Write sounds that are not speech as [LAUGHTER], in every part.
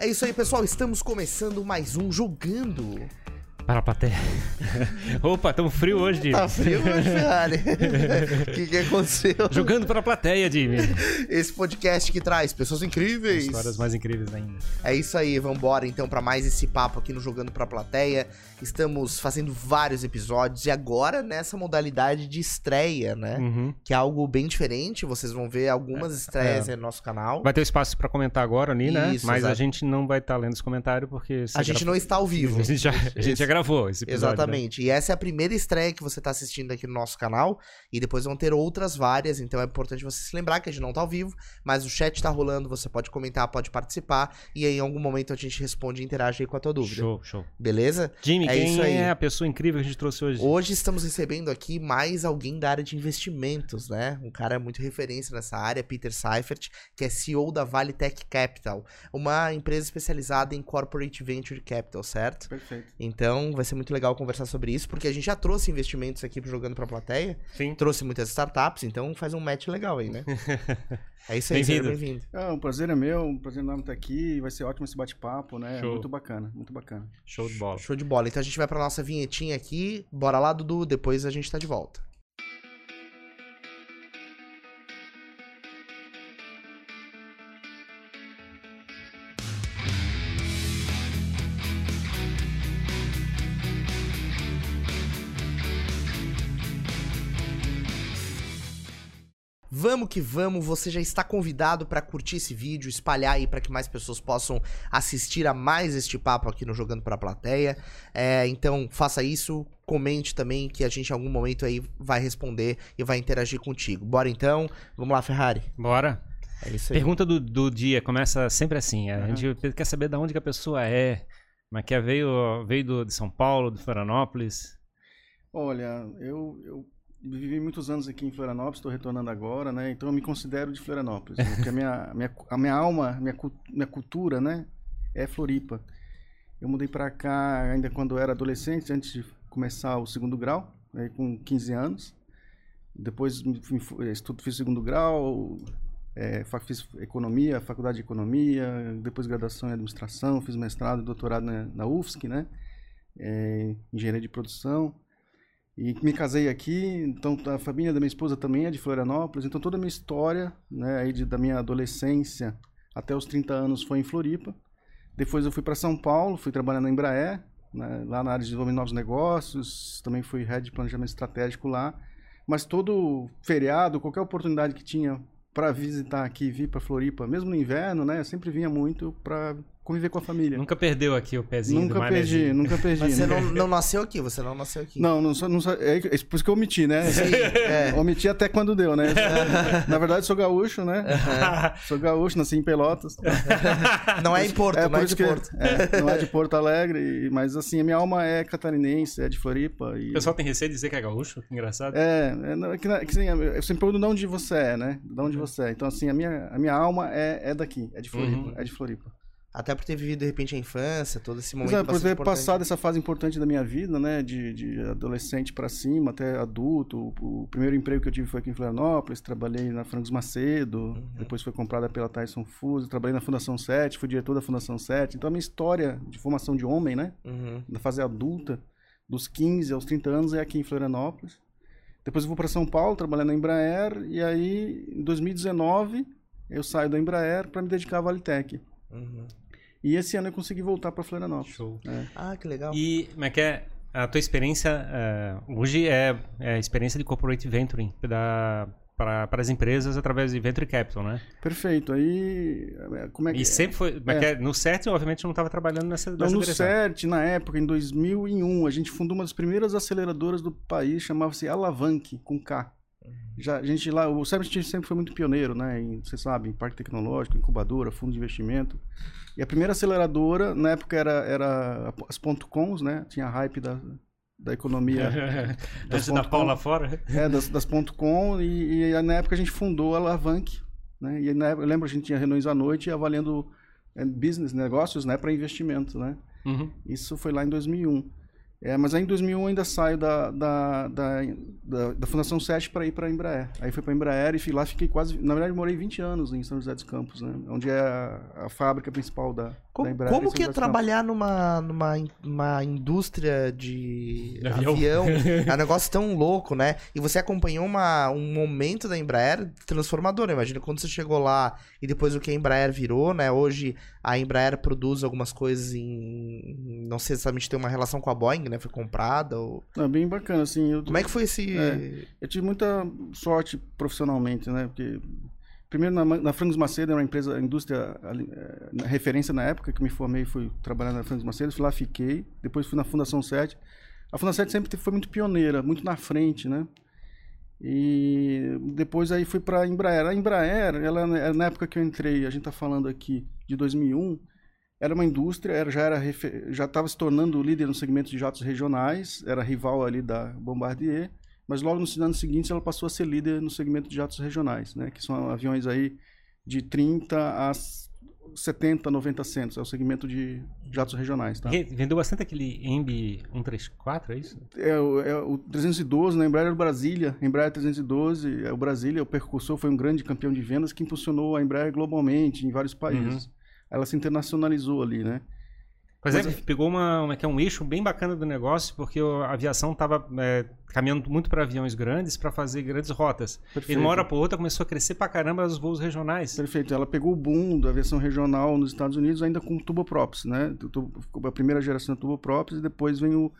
É isso aí, pessoal. Estamos começando mais um Jogando. Para a plateia. [LAUGHS] Opa, tão frio hoje, Jimmy. Tá frio hoje, Ferrari? O [LAUGHS] que, que aconteceu? Jogando para a plateia, Jimmy. Esse podcast que traz pessoas incríveis. Histórias mais incríveis ainda. É isso aí, vambora então para mais esse papo aqui no Jogando pra Plateia. Estamos fazendo vários episódios e agora nessa modalidade de estreia, né? Uhum. Que é algo bem diferente. Vocês vão ver algumas estreias é. aí no nosso canal. Vai ter espaço para comentar agora ali, né? Isso, Mas a exato. gente não vai estar lendo os comentários porque... A gente não está ao vivo. [LAUGHS] A gente já, a gente já gravou esse episódio. né? Exatamente. E essa é a primeira estreia que você está assistindo aqui no nosso canal. E depois vão ter outras várias. Então é importante você se lembrar que a gente não tá ao vivo, mas o chat tá rolando. Você pode comentar, pode participar. E aí, em algum momento a gente responde e interage aí com a tua dúvida. Show, show. Beleza? Jimmy, É quem isso aí. é a pessoa incrível que a gente trouxe hoje? Hoje estamos recebendo aqui mais alguém da área de investimentos, né? Um cara muito referência nessa área, Peter Seifert, que é CEO da Vale Tech Capital, uma empresa especializada em corporate venture capital, certo? Perfeito. Então, vai ser muito legal conversar sobre isso, porque a gente já trouxe investimentos aqui jogando pra plateia, Sim. trouxe muitas startups, então faz um match legal aí, né? [LAUGHS] É isso aí, Bem-vindo. bem-vindo. É, um prazer é meu, um prazer enorme estar aqui. Vai ser ótimo esse bate-papo, né? Show. Muito bacana, muito bacana. Show de bola. Show de bola. Então a gente vai pra nossa vinhetinha aqui. Bora lá, Dudu, depois a gente tá de volta. Vamos que vamos, você já está convidado para curtir esse vídeo, espalhar aí para que mais pessoas possam assistir a mais este papo aqui no Jogando para a Plateia. É, então faça isso, comente também que a gente em algum momento aí vai responder e vai interagir contigo. Bora então, vamos lá Ferrari. Bora. É isso aí. Pergunta do, do dia começa sempre assim. A Aham. gente quer saber de onde que a pessoa é. Mas que é, veio, veio do, de São Paulo, de Florianópolis. Olha, eu, eu vivi muitos anos aqui em Florianópolis, estou retornando agora, né? Então eu me considero de Florianópolis, né? porque a minha, minha, a minha alma, minha, minha cultura, né? É Floripa. Eu mudei para cá ainda quando eu era adolescente, antes de começar o segundo grau, aí com 15 anos. Depois fui- estudo, fiz segundo grau, é, fiz economia, faculdade de economia, depois graduação em administração, fiz mestrado e doutorado na, na UFSC, né? É, engenharia de produção. E me casei aqui, então a família da minha esposa também é de Florianópolis, então toda a minha história, né, aí de, da minha adolescência até os 30 anos foi em Floripa. Depois eu fui para São Paulo, fui trabalhar na Embraer, né, lá na área de desenvolvimento de novos negócios, também fui head de planejamento estratégico lá. Mas todo feriado, qualquer oportunidade que tinha para visitar aqui vir para Floripa, mesmo no inverno, né, eu sempre vinha muito para conviver com a família. Nunca perdeu aqui o pezinho do Nunca perdi, manezinho. nunca perdi. Mas você né? não, não nasceu aqui, você não nasceu aqui. Não, não não sou, é por isso que eu omiti, né? Sim, é. [LAUGHS] Omiti até quando deu, né? [LAUGHS] Na verdade, sou gaúcho, né? Sou gaúcho, nasci em Pelotas. [LAUGHS] Não é em Porto, É, não é de que Porto. é, não é de Porto Alegre, mas assim, a minha alma é catarinense, é de Floripa. E, O pessoal tem receio de dizer que é gaúcho? Engraçado. é, é, é que, na- que, assim, eu sempre pergunto de onde você é, né? De Uhum. onde você é. Então, assim, a minha, a minha alma é, é daqui, é de Floripa, Uhum. é de Floripa. Até por ter vivido, de repente, a infância, todo esse momento Exato, por bastante ter importante. passado essa fase importante da minha vida, né, de, de adolescente para cima até adulto. O, o primeiro emprego que eu tive foi aqui em Florianópolis, trabalhei na Frangos Macedo, Uhum. depois foi comprada pela Tyson Foods, trabalhei na Fundação 7, fui diretor da Fundação 7. Então a minha história de formação de homem, né, Uhum. da fase adulta, dos 15 aos 30 anos é aqui em Florianópolis. Depois eu vou para São Paulo, trabalhar na Embraer e aí em 2019 eu saio da Embraer para me dedicar à Valitec. Uhum. E esse ano eu consegui voltar para Florianópolis. Show. É. Ah, que legal. E como é que é? A tua experiência é, hoje é, é a experiência de corporate venturing para as empresas através de venture capital, né? Perfeito. Aí, como é que E sempre foi. Como é. que é? No CERT, obviamente, não estava trabalhando nessa, Então, nessa no direção. CERT, na época, em 2001, a gente fundou uma das primeiras aceleradoras do país, chamava-se Alavanque, com K. Já, a gente lá, o CERT sempre foi muito pioneiro, né? Em, você sabe, em parque tecnológico, incubadora, fundo de investimento. E a primeira aceleradora, na época, era, era as ponto .coms, né? Tinha a hype da, da economia [LAUGHS] Antes da ponto pau com. lá fora. é, das, das ponto .com e, e na época a gente fundou a Alavanque, né? E na época, eu lembro a gente tinha reuniões à noite avaliando é, business, negócios, né, para investimento, né? Uhum. Isso foi lá em 2001. É, mas aí em 2001 eu ainda saio da, da, da, da, da Fundação 7 para ir para a Embraer. Aí fui para a Embraer e fui lá, fiquei quase. Na verdade, morei 20 anos em São José dos Campos, né? Onde é a, a fábrica principal da, Como, da Embraer. como que é trabalhar numa, numa in- uma indústria de De avião. avião? [LAUGHS] é um negócio tão louco, né? E você acompanhou uma, um momento da Embraer transformador. Imagina quando você chegou lá e depois o que a Embraer virou, né? Hoje a Embraer produz algumas coisas em. Não sei exatamente tem uma relação com a Boeing, né? Foi comprada. Ou... É bem bacana, assim. Eu, Como é que foi esse. É. Eu tive muita sorte profissionalmente, né? Porque primeiro na, na Frangos Macedo, era uma empresa, indústria ali, eh, na referência na época que me formei, fui trabalhar na Frangos Macedo, fui lá, fiquei. Depois fui na Fundação 7. A Fundação 7 sempre foi muito pioneira, muito na frente, né? E depois aí fui para a Embraer. A Embraer, ela na época que eu entrei, a gente está falando aqui de 2001, era uma indústria, era, já era já estava se tornando líder no segmento de jatos regionais, era rival ali da Bombardier, mas logo nos anos seguintes ela passou a ser líder no segmento de jatos regionais, né, que são aviões aí de 30 a 70, 90 centos, é o segmento de jatos regionais, tá? Vendeu bastante aquele Embi 134, é isso? É, o- é o 312, na Embraer era o Brasília, Embraer 312, é o Brasília, o percursor foi um grande campeão de vendas que impulsionou a Embraer globalmente em vários países. Ela se internacionalizou ali, né? Pois Mas é, é- pegou uma, uma, que é um eixo bem bacana do negócio, porque a aviação estava caminhando muito para aviões grandes para fazer grandes rotas. E Perfeito. de uma hora para outra começou a crescer pra caramba os voos regionais. Perfeito. Ela pegou o boom da aviação regional nos Estados Unidos ainda com turboprops, né? A primeira geração de turboprops e depois vem o,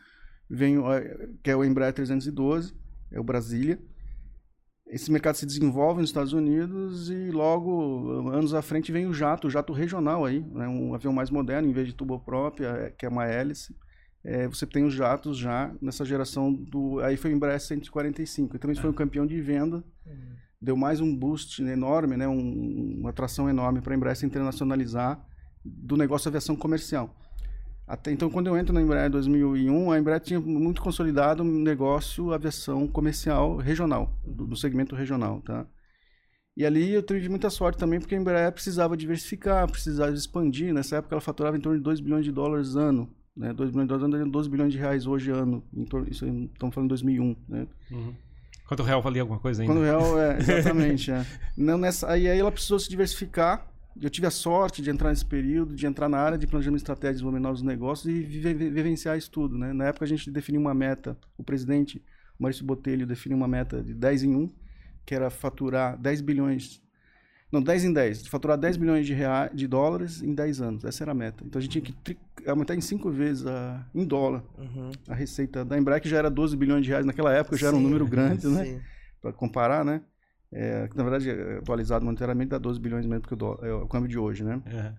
vem o eh, que é o Embraer 312, é o Brasília. Esse mercado se desenvolve nos Estados Unidos e logo, anos à frente, vem o jato, o jato regional aí, né? um avião mais moderno, em vez de turboprop, eh, que é uma hélice. eh, você tem os jatos já nessa geração do... Aí foi o Embraer 145, e também foi um campeão de venda deu mais um boost enorme, né, um- uma atração enorme para a Embraer se internacionalizar do negócio de aviação comercial. Até então, quando eu entro na Embraer em 2001, a Embraer tinha muito consolidado um negócio aviação comercial regional, do, do segmento regional, tá? E ali eu tive muita sorte também, porque a Embraer precisava diversificar, precisava expandir. Nessa época ela faturava em torno de 2 bilhões de dólares ano, né? 2 bilhões de dólares ano, 12 bilhões de reais hoje ano. Em torno, isso estamos falando de 2001, né? Uhum. Quanto o real valia alguma coisa ainda? Quando o real, é, [LAUGHS] exatamente. é. Não nessa, aí, aí ela precisou se diversificar. Eu tive a sorte de entrar nesse período, de entrar na área de planejamento estratégico e desenvolvimento de novos negócios e vive- vivenciar isso tudo. Né? Na época a gente definiu uma meta, o presidente o Maurício Botelho definiu uma meta de 10 em 1, que era faturar 10 bilhões, não, 10 em 10, de faturar 10 bilhões de, rea, de dólares em 10 anos. Essa era a meta. Então a gente tinha que tri- aumentar em 5 vezes a, em dólar Uhum. a receita da Embraer, que já era 12 bilhões de reais naquela época, já era um número grande, [LAUGHS] né? para comparar, né? É, que, na verdade, é atualizado monetariamente dá 12 bilhões mesmo que o, é o câmbio de hoje, né? É.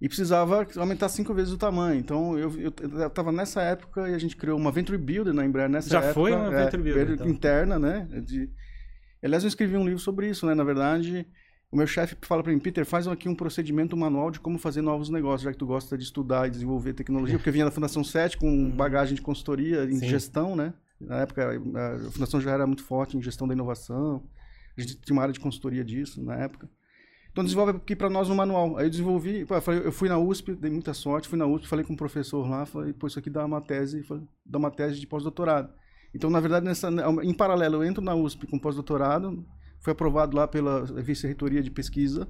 E precisava aumentar cinco vezes o tamanho. Então, eu estava nessa época e a gente criou uma Venture Builder na Embraer nessa Já época. foi uma é, Venture Builder, então. interna, né? De... Aliás, eu escrevi um livro sobre isso, né? Na verdade, o meu chefe fala para mim, Peter, faz aqui um procedimento manual de como fazer novos negócios, já que tu gosta de estudar e desenvolver tecnologia, porque eu vinha da Fundação 7 com bagagem de consultoria em Sim. gestão, né? Na época, a Fundação já era muito forte em gestão da inovação. A gente tinha uma área de consultoria disso na época. Então desenvolve aqui para nós um manual. Aí eu desenvolvi, pô, eu, falei, eu fui na USP, dei muita sorte, fui na USP, falei com um professor lá, falei, pô, isso aqui dá uma tese, falei, dá uma tese de pós-doutorado. Então, na verdade, nessa, em paralelo, eu entro na USP com pós-doutorado, foi aprovado lá pela vice-reitoria de pesquisa,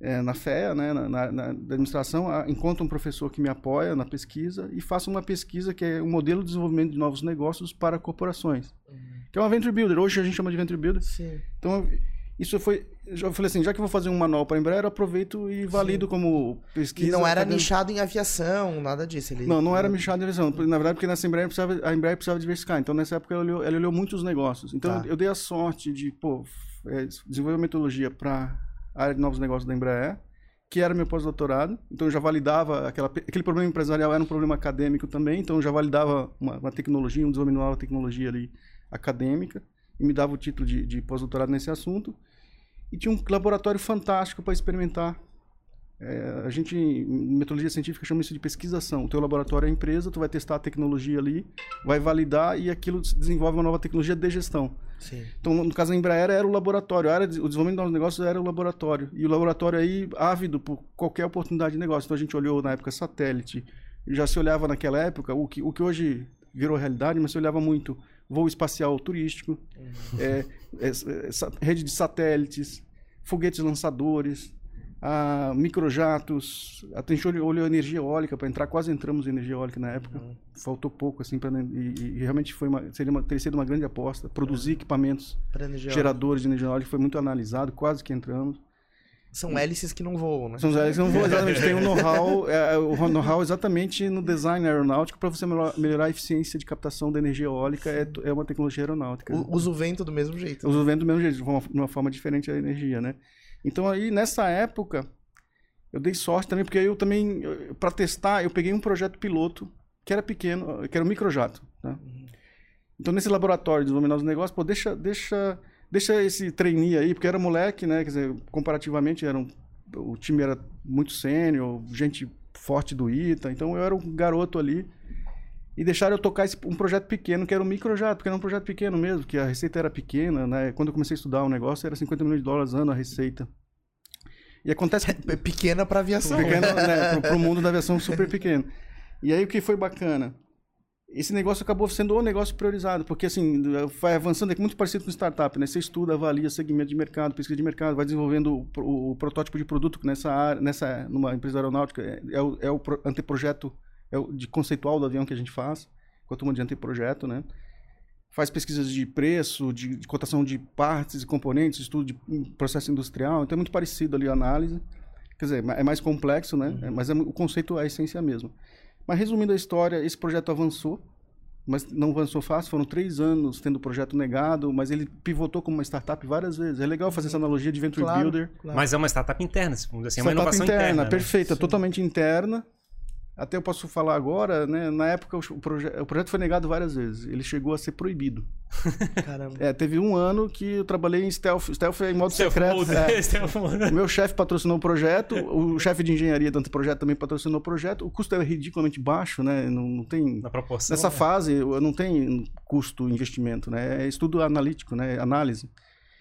é, na FEA, né, na, na, na administração, encontro um professor que me apoia na pesquisa e faço uma pesquisa que é um modelo de desenvolvimento de novos negócios para corporações, que é uma Venture Builder. Hoje a gente chama de Venture Builder. Sim. Então, isso foi. Eu falei assim, já que eu vou fazer um manual para a Embraer, eu aproveito e valido como pesquisa. E não era acadêmica. nichado em aviação, nada disso. Ele... Não, não era nichado em aviação. Na verdade, porque nessa Embraer precisava, a Embraer precisava diversificar. Então, nessa época, ela olhou, ela olhou muitos negócios. Então, Tá. eu dei a sorte de, pô, é, desenvolver uma metodologia para a área de novos negócios da Embraer, que era meu pós-doutorado. Então, eu já validava aquela, aquele problema empresarial, era um problema acadêmico também. Então, eu já validava uma, uma tecnologia, um desenvolvimento de uma tecnologia ali acadêmica, e me dava o título de, de pós-doutorado nesse assunto. E tinha um laboratório fantástico para experimentar é, a gente, em metodologia científica, chama isso de pesquisação. O teu laboratório é a empresa, tu vai testar a tecnologia ali, vai validar e aquilo desenvolve uma nova tecnologia de gestão. Sim. Então, no caso da Embraer, era o laboratório. A área de, o desenvolvimento dos negócios era o laboratório. E o laboratório aí, ávido por qualquer oportunidade de negócio. Então, a gente olhou, na época, satélite, já se olhava naquela época, o que, o que hoje virou realidade, mas se olhava muito voo espacial turístico, é, é, é, sa- rede de satélites, foguetes lançadores, a microjatos, a gente olhou, energia eólica para entrar, quase entramos em energia eólica na época, faltou pouco assim para e, e realmente foi uma, seria uma, teria sido uma grande aposta, produzir equipamentos Pra energia geradores de energia eólica foi muito analisado, quase que entramos. São hélices que não voam, né? São hélices, não vou exatamente, tem um know-how, é, o know-how exatamente no design aeronáutico para você melhor- melhorar a eficiência de captação da energia eólica, é, é uma tecnologia aeronáutica. Usa o vento do mesmo jeito. Usa o vento do mesmo jeito, de uma, de uma forma diferente a energia, né? Então aí, nessa época, eu dei sorte também, porque eu também, para testar, eu peguei um projeto piloto, que era pequeno, que era um microjato, né? Então nesse laboratório de desenvolvimento dos negócios, pô, deixa, deixa, deixa esse trainee aí, porque era moleque, né? Quer dizer, comparativamente, era um, o time era muito sênior, gente forte do ITA, então eu era um garoto ali, e deixaram eu tocar esse- um projeto pequeno, que era um microjato, porque era um projeto pequeno mesmo, que a receita era pequena, né? Quando eu comecei a estudar o negócio, era 50 milhões de dólares ano a receita. E acontece É [LAUGHS] pequena pra aviação. pequeno, né, pro, pro mundo da aviação super pequeno. E aí o que foi bacana? Esse negócio acabou sendo o negócio priorizado, porque assim, vai avançando, é muito parecido com startup, né? Você estuda, avalia segmento de mercado, pesquisa de mercado, vai desenvolvendo o, pro- o protótipo de produto que nessa área, nessa, numa empresa aeronáutica, é, é o, é o pro- anteprojeto é o de conceitual do avião que a gente faz, com a turma de anteprojeto, né? Faz pesquisas de preço, de, de cotação de partes e componentes, estudo de hum, processo industrial, então é muito parecido ali a análise. Quer dizer, é mais complexo, né? É, Mas é- o conceito é a essência mesmo. Mas resumindo a história, esse projeto avançou, mas não avançou fácil. Foram três anos tendo o projeto negado, mas ele pivotou como uma startup várias vezes. É legal fazer essa analogia de Venture Claro, Builder. claro. Mas é uma startup interna, vamos dizer assim, é uma Startup inovação interna, interna. né? perfeita, totalmente interna. Até eu posso falar agora, né? Na época o, proje o projeto foi negado várias vezes. Ele chegou a ser proibido. [LAUGHS] Caramba. É, teve um ano que eu trabalhei em stealth. Stealth é em modo Stealth secreto. mode, é. [LAUGHS] stealth mode. O meu chefe patrocinou o projeto, o chefe de engenharia do anteprojeto também patrocinou o projeto. O custo é ridiculamente baixo, né? Não, não tem. Na proporção. Nessa né? fase, eu não tem custo investimento, né? É estudo analítico, né? Análise.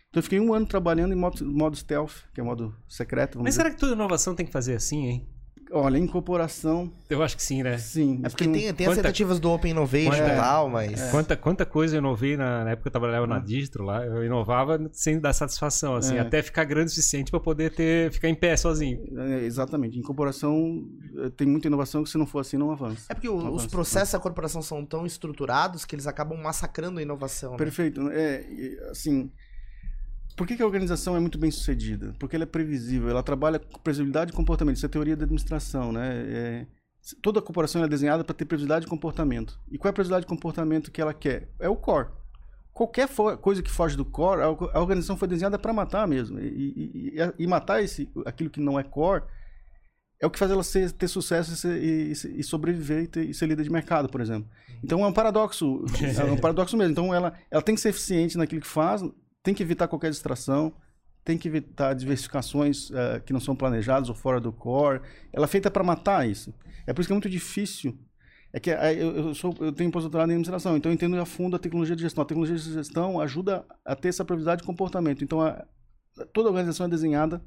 Então eu fiquei um ano trabalhando em modo, modo stealth, que é modo secreto. Vamos Mas dizer. será que toda inovação tem que fazer assim, hein? Olha, incorporação, Eu acho que sim, né? sim. É porque tem, tem as Quanta- tentativas do Open Innovation É. e tal, mas. Quanta, quanta coisa eu inovei na, na época que eu trabalhava na Distro lá, eu inovava sem dar satisfação, assim, É. até ficar grande o suficiente para poder ter, ficar em pé sozinho. É, exatamente. Incorporação eh, tem muita inovação que se não for assim não avança. É porque o- Não os avança, processos da corporação são tão estruturados que eles acabam massacrando a inovação. né? Perfeito. É, e, assim, por que, que a organização é muito bem sucedida? Porque ela é previsível, ela trabalha com previsibilidade de comportamento. Isso é teoria da administração, né? É, toda corporação é desenhada para ter previsibilidade de comportamento. E qual é a previsibilidade de comportamento que ela quer? É o core. Qualquer coisa que foge do core, a, organização foi desenhada para matar mesmo. E, e- e- matar esse, aquilo que não é core é o que faz ela ser- ter sucesso e, ser- e- e sobreviver e, ter- e ser líder de mercado, por exemplo. Então é um paradoxo, é um [LAUGHS] paradoxo mesmo. Então ela, ela tem que ser eficiente naquilo que faz, tem que evitar qualquer distração, tem que evitar diversificações eh, que não são planejadas ou fora do core. Ela é feita para matar isso. É por isso que é muito difícil. É que eh, eu, eu, sou, eu tenho pós-doutorado em administração, então eu entendo a fundo a tecnologia de gestão. A tecnologia de gestão ajuda a ter essa previsibilidade de comportamento. Então a- toda organização é desenhada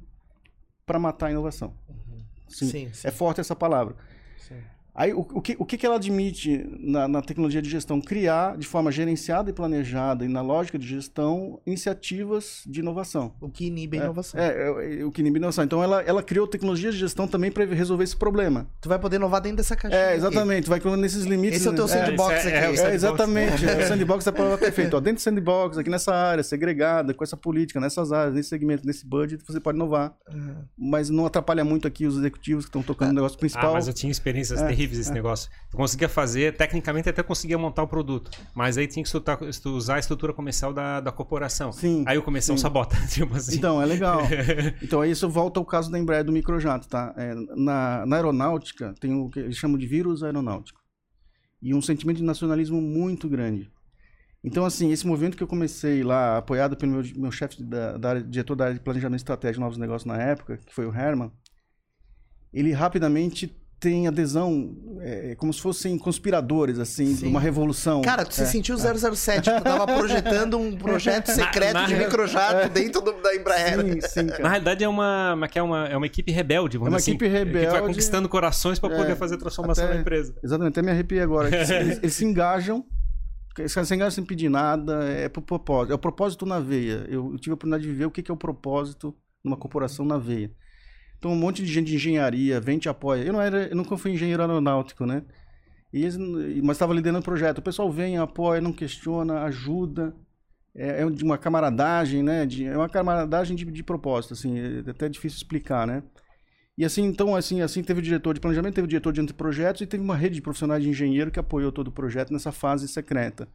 para matar a inovação. Sim, Sim, sim. É forte essa palavra. Sim. Aí, o, o que, o que que ela admite na, na tecnologia de gestão? Criar, de forma gerenciada e planejada, e na lógica de gestão, iniciativas de inovação. O que inibe a É, inovação. É, é, é o que inibe a inovação. Então, ela, ela criou tecnologias de gestão também para resolver esse problema. Tu vai poder inovar dentro dessa caixinha. É, aqui. exatamente. Vai criando nesses limites. Esse é o teu né? sandbox isso é- é aqui. É, exatamente. É, o sandbox é a palavra perfeita. [LAUGHS] Ó, dentro do sandbox, aqui nessa área, segregada, com essa política, nessas áreas, nesse segmento, nesse budget, você pode inovar. Uhum. Mas não atrapalha muito aqui os executivos que estão tocando o negócio Ah, principal. mas eu tinha experiências É, nesse negócio. Eu conseguia fazer, tecnicamente até conseguia montar o produto, mas aí tinha que usar a estrutura comercial da, da corporação. Sim, Aí o comercial sim. sabota, [LAUGHS] tipo assim. Então, é legal. [LAUGHS] Então, aí isso volta ao caso da Embraer do microjato, tá? É, na, na aeronáutica, tem o que eles chamam de vírus aeronáutico. E um sentimento de nacionalismo muito grande. Então, assim, esse movimento que eu comecei lá, apoiado pelo meu, meu chefe, da, da área, diretor da área de planejamento estratégico de novos negócios na época, que foi o Herman, ele rapidamente tem adesão é, como se fossem conspiradores, assim, Sim. uma revolução. Cara, tu se É, sentiu 007, tu tava projetando um projeto [LAUGHS] secreto na de real- microjato dentro do- da Embraer. Sim, sim, cara. Na realidade é uma, uma, que é uma, é uma equipe rebelde, vamos É uma dizer equipe assim, Que vai rebelde. conquistando corações para É, poder fazer a transformação até- da empresa. Exatamente, até me arrepiei agora. [LAUGHS] Eles, eles- eles se engajam, eles se engajam sem pedir nada, é pro propósito. É o propósito na veia. Eu, eu tive a oportunidade de ver o que que é o propósito numa corporação na veia. Então, um monte de gente de engenharia vem te apoia. Eu, não era, eu nunca fui engenheiro aeronáutico, né? E eles, mas estava liderando o projeto. O pessoal vem, apoia, não questiona, ajuda. É, é de uma camaradagem, né? De, é uma camaradagem de, de propósito, assim. É até difícil explicar, né? E assim, então, assim, assim, teve o diretor de planejamento, teve o diretor de anteprojetos e teve uma rede de profissionais de engenheiro que apoiou todo o projeto nessa fase secreta.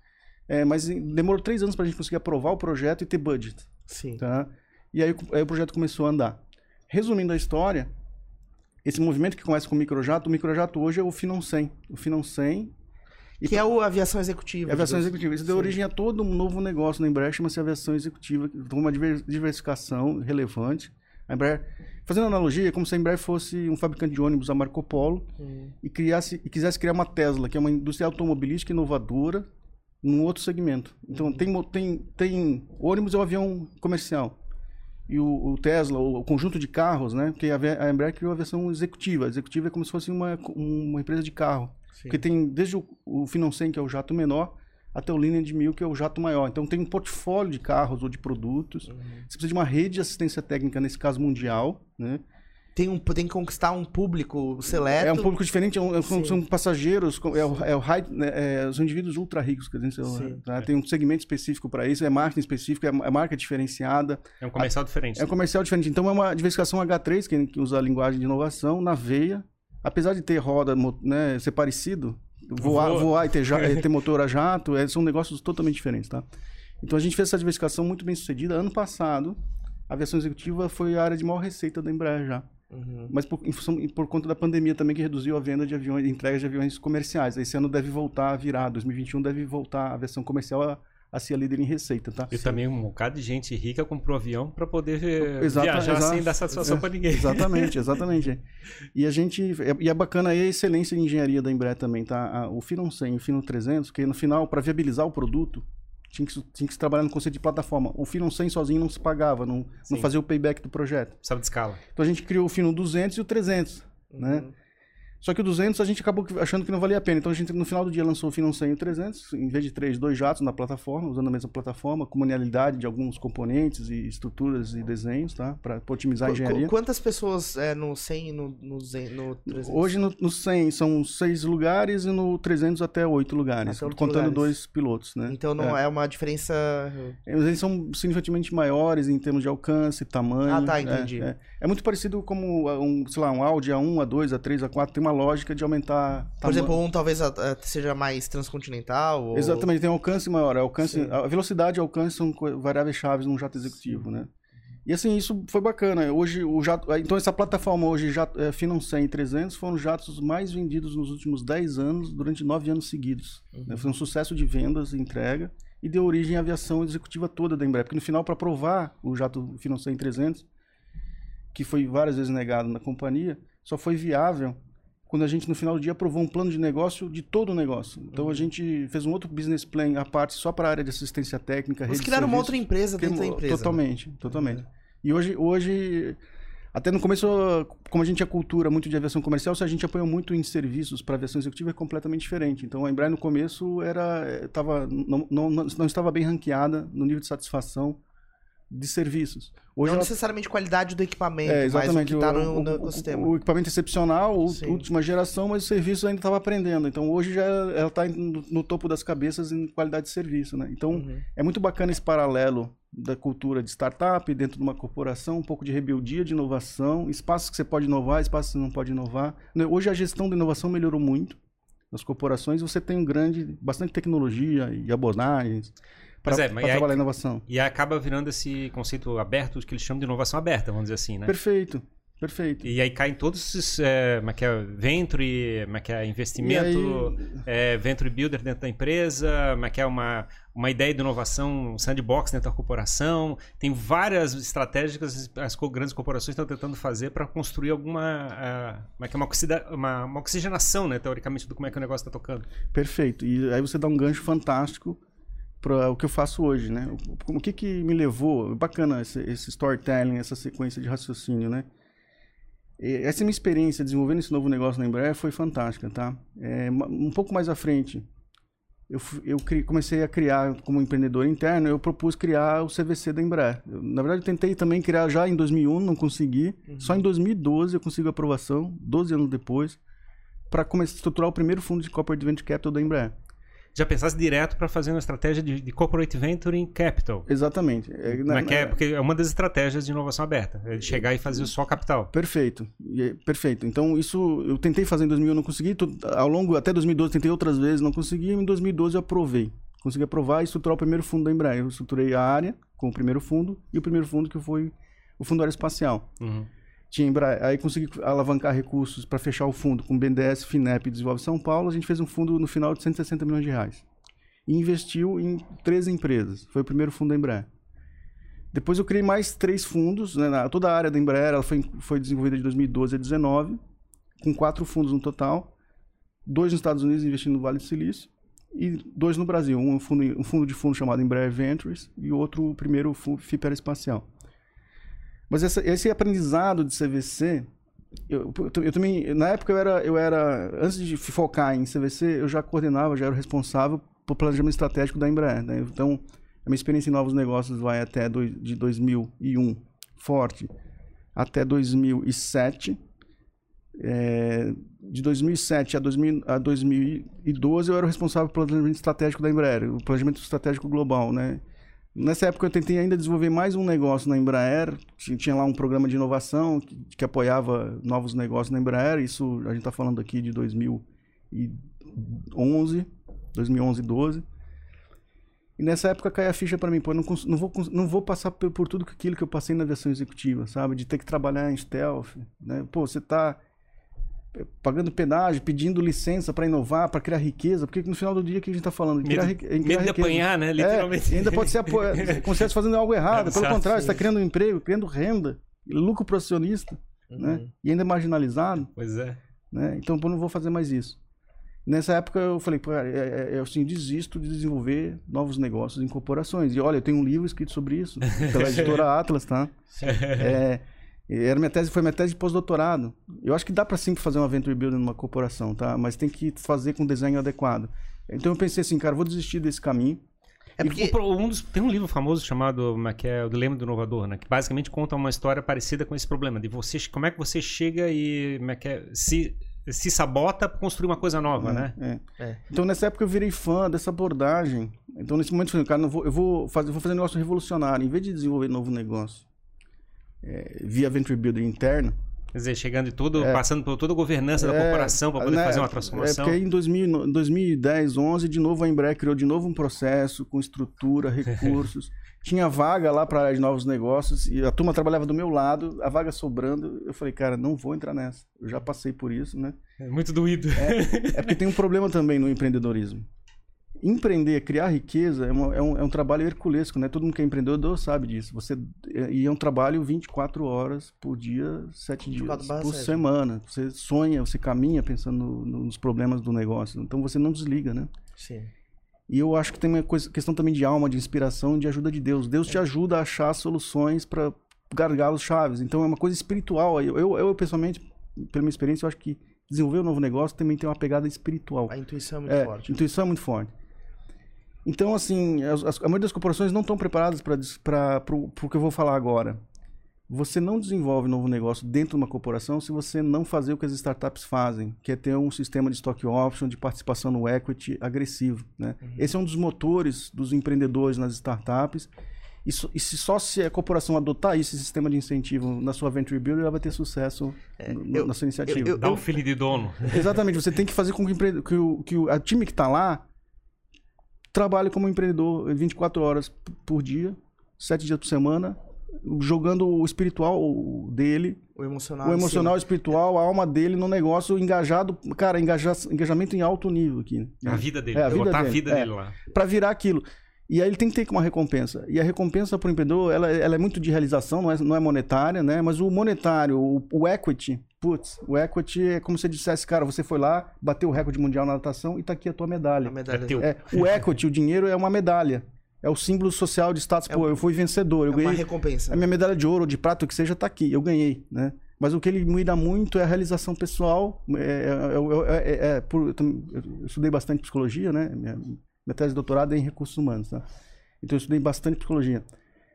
É, mas em- demorou três anos para a gente conseguir aprovar o projeto e ter budget, Sim. tá? E aí, aí o projeto começou a andar. Resumindo a história, esse movimento que começa com o microjato, o microjato hoje é o Finon 100. O Finon 100 Que é o aviação executiva. é a aviação executiva. Isso deu Sim. origem a todo um novo negócio na Embraer, chama-se aviação executiva, que tem uma diver- diversificação relevante. A Embraer, fazendo analogia, é como se a Embraer fosse um fabricante de ônibus a Marco Polo e, criasse, e quisesse criar uma Tesla, que é uma indústria automobilística inovadora, num outro segmento. Então, tem, mo- tem, tem ônibus é um avião comercial. E o, o Tesla, o, o conjunto de carros, né? Porque a, a Embraer criou a versão executiva. A executiva é como se fosse uma, uma empresa de carro. Sim. Porque tem desde o, o Finon 100, que é o jato menor, até o Lineage 1000, que é o jato maior. Então tem um portfólio de carros ou de produtos. Uhum. Você precisa de uma rede de assistência técnica, nesse caso mundial, né? Tem, um, tem que conquistar um público seleto. É um público diferente, é um- é- são, passageiros, é, o, é o high, né, é, são indivíduos ultra ricos, quer dizer, tá? tem um segmento específico para isso, é marketing específico, é, é marca diferenciada, É um comercial diferente. é um comercial diferente. Então é uma diversificação H3, que, que usa a linguagem de inovação, na veia, apesar de ter roda, né, ser parecido, voar, Voa. voar e ter, ja- ter [LAUGHS] motor a jato, é, são negócios totalmente diferentes, tá? Então a gente fez essa diversificação muito bem sucedida. Ano passado, a aviação executiva foi a área de maior receita da Embraer já. Uhum. Mas por, em função- por conta da pandemia também que reduziu a venda de aviões, entregas de aviões comerciais. Esse ano deve voltar a virar, 2021 deve voltar a aviação comercial a, a ser a líder em receita, tá? E também um bocado de gente rica comprou avião para poder eh, Exata- viajar sem dar satisfação é, para ninguém. Exatamente, [LAUGHS] exatamente. E a gente. é- E é bacana aí a excelência em engenharia da Embraer também, tá? A- o Finon 100 e o Finon 300, que no final, para viabilizar o produto, tinha que, se- tinha que trabalhar no conceito de plataforma. O Finon 100 sozinho não se pagava, não, não fazia o payback do projeto. Sabe de escala. Então a gente criou o Finon 200 e o 300, né? Só que o 200 a gente acabou achando que não valia a pena. Então a gente no final do dia lançou o Finon 100 e o 300, em vez de três, dois jatos na plataforma, usando a mesma plataforma, com manualidade de alguns componentes e estruturas e desenhos, tá? Para otimizar a engenharia. Quantas pessoas é, no 100 e no, no, no 300? Hoje no, no 100 são seis lugares e no 300 até oito lugares, Até contando lugares. dois pilotos, né? Então não é. uma diferença. Mas Eles são significativamente maiores em termos de alcance, tamanho. Ah, tá, é, entendi. É, É muito parecido como um, sei lá, um Audi A1, A2, A3, A4, tem uma lógica de aumentar Por exemplo, um talvez seja mais transcontinental. Ou... Exatamente, tem um alcance maior. é Alcance, Sim. a velocidade e alcance são variáveis chaves num jato executivo, né? E assim, isso foi bacana. Hoje, o jato, então essa plataforma hoje, jato, é, Finon 100 e 300, foram os jatos mais vendidos nos últimos 10 anos, durante 9 anos seguidos. né? Foi um sucesso de vendas e entrega e deu origem à aviação executiva toda da Embraer. Porque no final, para provar o jato Finon 100 e 300, que foi várias vezes negado na companhia, só foi viável quando a gente no final do dia aprovou um plano de negócio de todo o negócio. Então Uhum. a gente fez um outro business plan à parte só para a área de assistência técnica, de criaram uma outra serviços. empresa dentro da empresa. né? Totalmente, totalmente. E hoje, hoje, até no começo, como a gente tinha cultura muito de aviação comercial, se a gente apoiou muito em serviços para aviação executiva é completamente diferente. Então a Embraer no começo era, eh, tava, não, não, não, não estava bem ranqueada no nível de satisfação de serviços. Hoje não ela necessariamente qualidade do equipamento, é, mas o exatamente. que tá o, no, no o- ecossistema. o equipamento excepcional, o- última geração, mas o serviço ainda estava aprendendo. Então hoje já ela está no, no topo das cabeças em qualidade de serviço, né? Então Uhum. é muito bacana esse paralelo da cultura de startup dentro de uma corporação, um pouco de rebeldia de inovação, espaços que você pode inovar, espaços que você não pode inovar. Né, Hoje a gestão da inovação melhorou muito nas corporações. Você tem um grande, bastante tecnologia e abordagens para Mas é, aí- trabalhar inovação. E acaba virando esse conceito aberto que eles chamam de inovação aberta, vamos dizer assim, né? Perfeito. Perfeito. E aí caem todos esses, é, como é que é, venture, como é que é, investimento, é, venture builder dentro da empresa, como é que é uma, uma ideia de inovação, um sandbox dentro da corporação. Tem várias estratégias que as, as grandes corporações estão tentando fazer para construir alguma, uh, como é que é, uma, oxida, uma, uma, oxigenação, né, teoricamente, do como é que o negócio está tocando. Perfeito. E aí você dá um gancho fantástico para o que eu faço hoje, né? O, o que que me levou, bacana esse, esse storytelling, essa sequência de raciocínio, né? Essa minha experiência desenvolvendo esse novo negócio na Embraer foi fantástica, tá? É, um pouco mais à frente, eu, eu comecei a criar, como empreendedor interno, eu propus criar o CVC da Embraer. Eu, na verdade, eu tentei também criar já em 2001, não consegui. Uhum. Só em 2012 eu consigo aprovação, 12 anos depois, para começar a estruturar o primeiro fundo de Corporate Venture Capital da Embraer já pensasse direto para fazer uma estratégia de, de, corporate venture em capital. Exatamente. É, na, é que é, porque é uma das estratégias de inovação aberta, é chegar e fazer só capital. Perfeito, perfeito. Então isso eu tentei fazer em 2000, não consegui. Ao longo até 2012 tentei outras vezes, não consegui. Em 2012 eu aprovei, consegui aprovar e estruturar o primeiro fundo da Embraer. Eu estruturei a área com o primeiro fundo e o primeiro fundo que foi o fundo aeroespacial. Uhum. Tinha aí consegui alavancar recursos para fechar o fundo com BNDES, FINEP e Desenvolve São Paulo. A gente fez um fundo no final de 160 milhões de reais. E investiu em três empresas. Foi o primeiro fundo da Embraer. Depois eu criei mais três fundos. Né, na, toda a área da Embraer ela foi, foi desenvolvida de 2012 a 2019, com quatro fundos no total. Dois nos Estados Unidos investindo no Vale do Silício e dois no Brasil. Um fundo, um fundo de fundo chamado Embraer Ventures e outro, o primeiro, FIP Aeroespacial. Mas essa, esse aprendizado de CVC, eu, eu, eu, também, na época eu era, eu era, antes de focar em CVC, eu já coordenava, já era responsável por planejamento estratégico da Embraer. Né? Então, a minha experiência em novos negócios vai até do, de 2001, forte, até 2007. É, de 2007 a, 2000, a 2012 eu era o responsável pelo planejamento estratégico da Embraer, o planejamento estratégico global, né? Nessa época eu tentei ainda desenvolver mais um negócio na Embraer. Tinha lá um programa de inovação que, que apoiava novos negócios na Embraer. Isso a gente está falando aqui de 2011, 2011, 12. E nessa época caiu a ficha para mim, pô, não, não, vou, não vou passar por, por, tudo aquilo que eu passei na aviação executiva, sabe? De ter que trabalhar em stealth, né? Pô, você tá pagando pedágio, pedindo licença para inovar, para criar riqueza, porque no final do dia que a gente está falando? Criar, medo, criar medo de apanhar, né? Literalmente. É, ainda pode ser [LAUGHS] considera fazendo algo errado. Pelo contrário, você está criando um emprego, criando renda, lucro para acionista, uhum. né? E ainda é marginalizado. Pois é. Né? Então, eu não vou fazer mais isso. Nessa época eu falei, pô, é, é, é, assim, desisto de desenvolver novos negócios em corporações. E olha, eu tenho um livro escrito sobre isso, pela [LAUGHS] editora Atlas, tá? É, era minha tese, foi minha tese de pós-doutorado. Eu acho que dá para sempre fazer uma venture building numa corporação, tá? Mas tem que fazer com desenho adequado. Então eu pensei assim, cara, vou desistir desse caminho. É porque um dos, tem um livro famoso chamado é que é o Dilema do Inovador, né? Que basicamente conta uma história parecida com esse problema de você, como é que você chega e é que é, se se sabota para construir uma coisa nova, é, né? É. É. Então nessa época eu virei fã dessa abordagem. Então nesse momento eu falei, cara, vou, eu vou fazer, vou fazer um negócio revolucionário. Em vez de desenvolver novo negócio, é, via Venture Builder interno. Quer dizer, chegando e tudo, é, passando por toda a governança da é, corporação para poder né, fazer uma transformação. É porque em 2000, 2010, 11, de novo a Embraer criou de novo um processo com estrutura, [LAUGHS] recursos. Tinha vaga lá para de novos negócios e a turma trabalhava do meu lado, a vaga sobrando. Eu falei, cara, não vou entrar nessa. Eu já passei por isso, né? É muito doído. É, é porque tem um problema também no empreendedorismo empreender, criar riqueza é, uma, é, um, é, um, trabalho herculesco, né? Todo mundo que é empreendedor sabe disso. Você, é, e é um trabalho 24 horas por dia, 7 dias por 7. semana. Você sonha, você caminha pensando no, nos problemas do negócio. Então você não desliga, né? Sim. E eu acho que tem uma coisa, questão também de alma, de inspiração, de ajuda de Deus. Deus é. te ajuda a achar soluções para gargalos chaves. Então é uma coisa espiritual. Eu, eu, eu, pessoalmente, pela minha experiência, eu acho que desenvolver um novo negócio também tem uma pegada espiritual. A intuição é muito é, forte. A intuição é muito forte. Então, assim, as, as, a maioria das corporações não estão preparadas para o que eu vou falar agora. Você não desenvolve novo negócio dentro de uma corporação se você não fazer o que as startups fazem, que é ter um sistema de stock option, de participação no equity agressivo. Né? Uhum. Esse é um dos motores dos empreendedores nas startups. E, so, e se só se a corporação adotar esse sistema de incentivo na sua venture builder, ela vai ter sucesso é, no, eu, na sua iniciativa. Eu, eu, Dá um filho de dono. [LAUGHS] Exatamente. Você tem que fazer com que, que, o, que o a time que está lá trabalha como empreendedor 24 horas por dia, 7 dias por semana, jogando o espiritual dele O emocional. o em emocional, espiritual, a alma dele no negócio engajado, cara, engaja, engajamento em alto nível aqui. né? A vida dele. É, a vida botar dele, a vida é. dele lá. Pra virar aquilo. E aí ele tem que ter uma recompensa. E a recompensa pro empreendedor, ela, ela é muito de realização, não é, não é monetária, né? Mas o monetário, o, o equity, putz, o equity é como se você dissesse, cara, você foi lá, bateu o recorde mundial na natação e tá aqui a tua medalha. A medalha É teu. É, o equity, o dinheiro é uma medalha. É o símbolo social de status. É Pô, um- eu fui vencedor, eu é uma ganhei. recompensa. A minha medalha de ouro, de prata, o que seja, tá aqui. Eu ganhei, né? Mas o que ele muda muito é a realização pessoal. É, é- é- é- é- por- eu estudei bastante psicologia, né? Minha, minha tese de doutorado é em recursos humanos, tá? Então eu estudei bastante psicologia.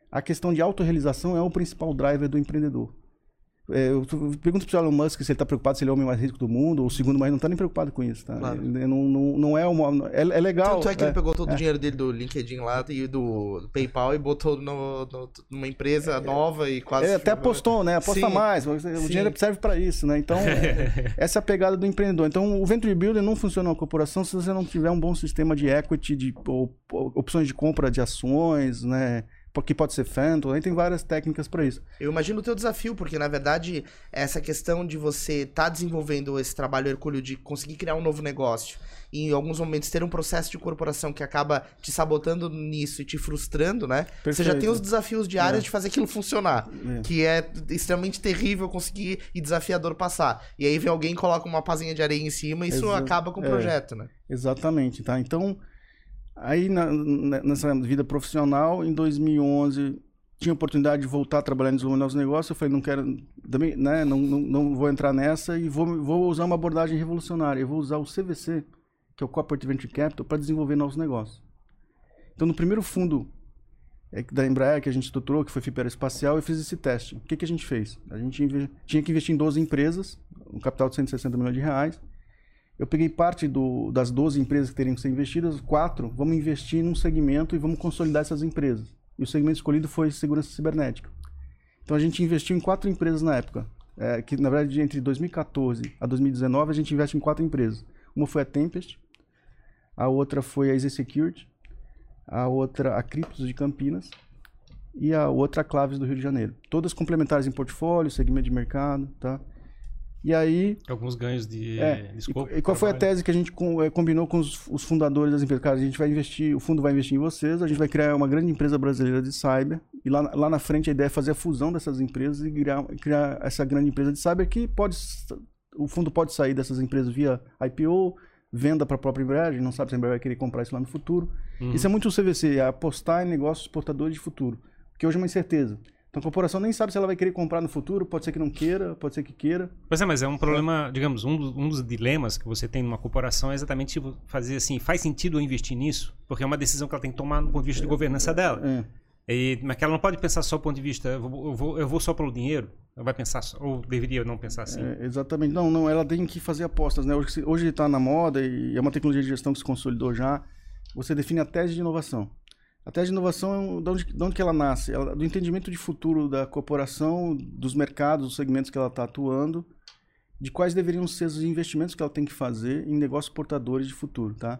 A questão de autorrealização é o principal driver do empreendedor. É, eu pergunto pro Elon Musk se ele está preocupado se ele é o homem mais rico do mundo, ou o segundo mais, não está nem preocupado com isso, tá? Claro. Ele não, não, não é uma... É, é legal. Tanto é que ele é. pegou todo o dinheiro dele do LinkedIn lá e do, do PayPal e botou no, no- numa empresa nova e quase. É, até apostou, né? Aposta Sim. mais. O Sim. dinheiro serve para isso, né? Então, é- [LAUGHS] essa é a pegada do empreendedor. Então, o Venture Builder não funciona na corporação se você não tiver um bom sistema de equity, de ou- opções de compra de ações, né? Que pode ser Phantom, aí tem várias técnicas para isso. Eu imagino o teu desafio, porque na verdade, essa questão de você estar desenvolvendo esse trabalho hercúleo de conseguir criar um novo negócio e em alguns momentos ter um processo de corporação que acaba te sabotando nisso e te frustrando, né? Você já tem Perfeito. os desafios diários É. de fazer aquilo funcionar. É. Que é extremamente terrível conseguir e desafiador passar. E aí vem alguém e coloca uma pazinha de areia em cima e isso Exa- acaba com o é. projeto, né? Exatamente, tá? Então, aí na- nessa vida profissional, em 2011, tinha oportunidade de voltar a trabalhar em desenvolvimento dos negócios. Eu falei, não quero, também, né? Não, não, não vou entrar nessa e vou, vou usar uma abordagem revolucionária. Eu vou usar o CVC, que é o Corporate Venture Capital, para desenvolver novos negócios. Então, no primeiro fundo é, da Embraer que a gente estruturou, que foi FIP Aeroespacial, eu fiz esse teste. O que, que a gente fez? A gente tinha que investir em 12 empresas, um capital de 160 milhões de reais. Eu peguei parte do- das 12 empresas que teriam que ser investidas, quatro, vamos investir num segmento e vamos consolidar essas empresas. E o segmento escolhido foi segurança cibernética. Então a gente investiu em quatro empresas na época. é, que na verdade entre 2014 a 2019 a gente investe em quatro empresas. Uma foi a Tempest, a outra foi a Easy Security, a outra a Criptos de Campinas e a outra a Claves do Rio de Janeiro. Todas complementares em portfólio, segmento de mercado, tá? E aí Alguns ganhos de, é, de escopo. e, e qual foi a tese que a gente eh, combinou com os, os fundadores das empresas? Cara, a gente vai investir, o fundo vai investir em vocês, a gente vai criar uma grande empresa brasileira de cyber, e lá, lá na frente a ideia é fazer a fusão dessas empresas e criar, criar essa grande empresa de cyber que pode, o fundo pode sair dessas empresas via IPO, venda para a própria Embraer, a gente não sabe se a Embraer vai querer comprar isso lá no futuro. Uhum. Isso é muito o CVC, é apostar em negócios portadores de futuro, porque hoje é uma incerteza. Então a corporação nem sabe se ela vai querer comprar no futuro, pode ser que não queira, pode ser que queira. Pois é, mas é um problema, digamos, um dos, um dos dilemas que você tem numa corporação é exatamente tipo, fazer assim, faz sentido eu investir nisso? Porque é uma decisão que ela tem que tomar do ponto de vista de governança dela. É. E, mas que ela não pode pensar só do ponto de vista, eu vou, eu vou, só pelo dinheiro. Ela vai pensar, ou deveria não pensar assim. É, exatamente. Não, não, ela tem que fazer apostas, né? Hoje está na moda e é uma tecnologia de gestão que se consolidou já. Você define a tese de inovação. A tese de inovação, é de onde, de onde que ela nasce? Ela- do entendimento de futuro da corporação, dos mercados, dos segmentos que ela está atuando, de quais deveriam ser os investimentos que ela tem que fazer em negócios portadores de futuro, tá?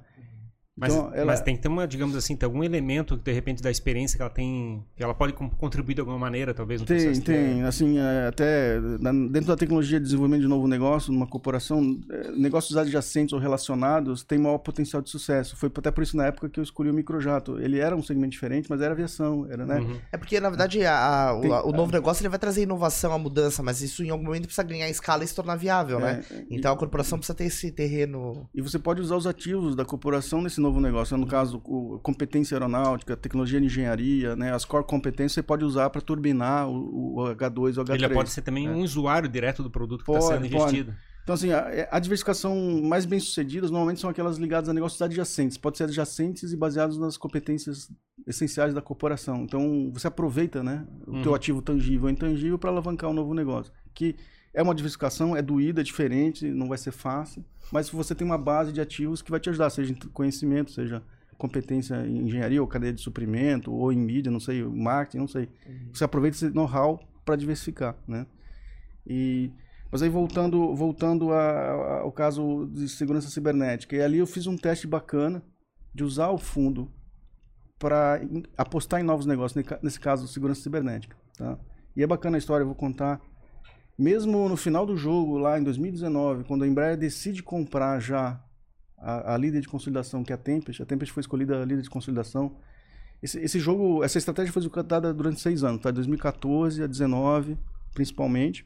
Mas, Então, ela- mas tem que ter uma, digamos assim, tem algum elemento, de repente, da experiência que ela tem, que ela pode contribuir de alguma maneira, talvez, no Tem, processo. que é- tem. Assim, é, até dentro da tecnologia de desenvolvimento de novo negócio, numa corporação, é, negócios adjacentes ou relacionados têm maior potencial de sucesso. Foi até por isso na época que eu escolhi o microjato. Ele era um segmento diferente, mas era aviação, era, né? Uhum. É porque, na verdade, a- a- o, Tem- a- o novo negócio ele vai trazer inovação, a mudança, mas isso em algum momento precisa ganhar escala e se tornar viável, né? É, Então a corporação precisa ter esse terreno. E você pode usar os ativos da corporação nesse novo negócio. No caso, o, competência aeronáutica, tecnologia de engenharia, né? As core competências você pode usar para turbinar o, o H2 e o H3. Ele pode ser também um usuário direto do produto que está sendo pode. investido. Então, assim, a, a diversificação mais bem sucedidas normalmente são aquelas ligadas a negócios adjacentes. Pode ser adjacentes e baseados nas competências essenciais da corporação. Então, você aproveita, né, o teu Uhum. ativo tangível e intangível para alavancar um novo negócio. Que é uma diversificação, é doída, é diferente, não vai ser fácil, mas você tem uma base de ativos que vai te ajudar, seja em conhecimento, seja competência em engenharia ou cadeia de suprimento, ou em mídia, não sei, marketing, não sei. Você aproveita esse know-how para diversificar, né? E mas aí voltando, voltando a- a- ao caso de segurança cibernética, e ali eu fiz um teste bacana de usar o fundo para apostar em novos negócios, nesse caso segurança cibernética, tá? E é bacana a história, eu vou contar. Mesmo no final do jogo, lá em 2019, quando a Embraer decide comprar já a, a líder de consolidação, que é a Tempest, a Tempest foi escolhida a líder de consolidação. Esse, esse jogo, essa estratégia foi executada durante seis anos, tá? 2014 a 2019, principalmente.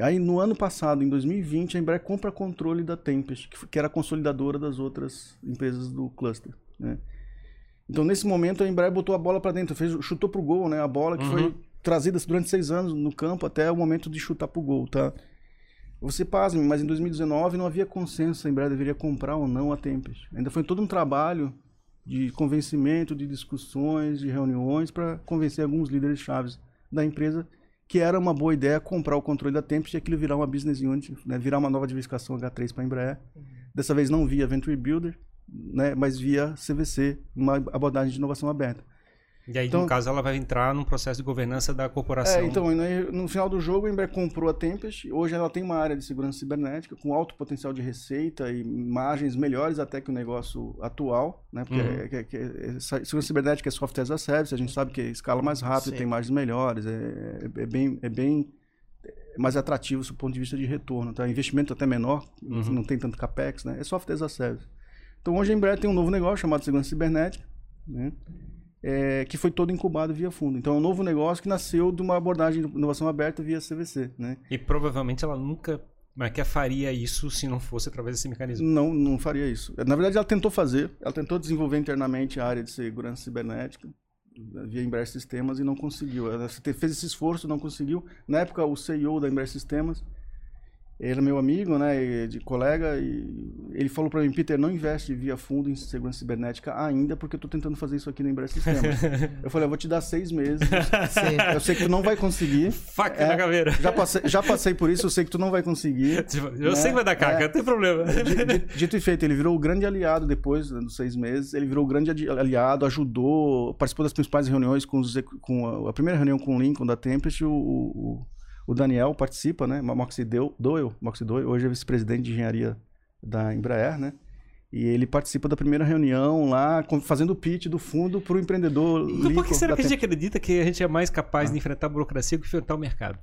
Aí no ano passado, em 2020, a Embraer compra controle da Tempest, que, que era a consolidadora das outras empresas do cluster, né? Então nesse momento a Embraer botou a bola para dentro, fez, chutou pro gol, né? A bola que uhum. foi trazida durante seis anos no campo até o momento de chutar pro gol, tá? Você pasme, mas em 2019 não havia consenso se a Embraer deveria comprar ou não a Tempest. Ainda foi todo um trabalho de convencimento, de discussões, de reuniões para convencer alguns líderes chaves da empresa que era uma boa ideia comprar o controle da Tempest e aquilo virar uma business unit, né? virar uma nova diversificação H3 para a Embraer. Uhum. Dessa vez não via Venture Builder, né? mas via CVC, uma abordagem de inovação aberta. E aí, então, no caso, ela vai entrar num processo de governança da corporação. É, então, no final do jogo, a Embraer comprou a Tempest. Hoje ela tem uma área de segurança cibernética com alto potencial de receita e margens melhores até que o negócio atual, né? Porque uhum. é, é, é, segurança cibernética é software as a service, a gente sabe que escala mais rápido, Sim. tem margens melhores, é, é, é bem, é bem mais atrativo do ponto de vista de retorno. Tá? Investimento até menor, uhum. não tem tanto capex, né? É software as a service. Então, hoje a Embraer tem um novo negócio chamado segurança cibernética, né? É, que foi todo incubado via fundo. Então é um novo negócio que nasceu de uma abordagem de inovação aberta via CVC. Né? E provavelmente ela nunca mas que faria isso se não fosse através desse mecanismo? Não, não faria isso. Na verdade, ela tentou fazer. Ela tentou desenvolver internamente a área de segurança cibernética via Embraer Sistemas e não conseguiu. Ela fez esse esforço, não conseguiu. Na época, o CEO da Embraer Sistemas ele é meu amigo, né, de colega, e ele falou para mim, Peter, não investe via fundo em segurança cibernética ainda, porque eu tô tentando fazer isso aqui na Embraer Systems. eu falei, eu vou te dar seis meses, eu sei que tu não vai conseguir. Faca é, na caveira. Já passei, já passei por isso, eu sei que tu não vai conseguir. [LAUGHS] Tipo, eu né? sei que vai dar caca, é, não tem problema. Dito, dito, e feito, ele virou o grande aliado depois né, dos seis meses, ele virou o grande aliado, ajudou, participou das principais reuniões com, os, com a, a, primeira reunião com o Lincoln da Tempest, o, o o Daniel participa, né? Moxie Doyle, Moxie Doyle, hoje é vice-presidente de engenharia da Embraer, né? E ele participa da primeira reunião lá, fazendo o pitch do fundo para o empreendedor. Então, por que será que a gente acredita que a gente é mais capaz ah. de enfrentar a burocracia do que enfrentar o mercado?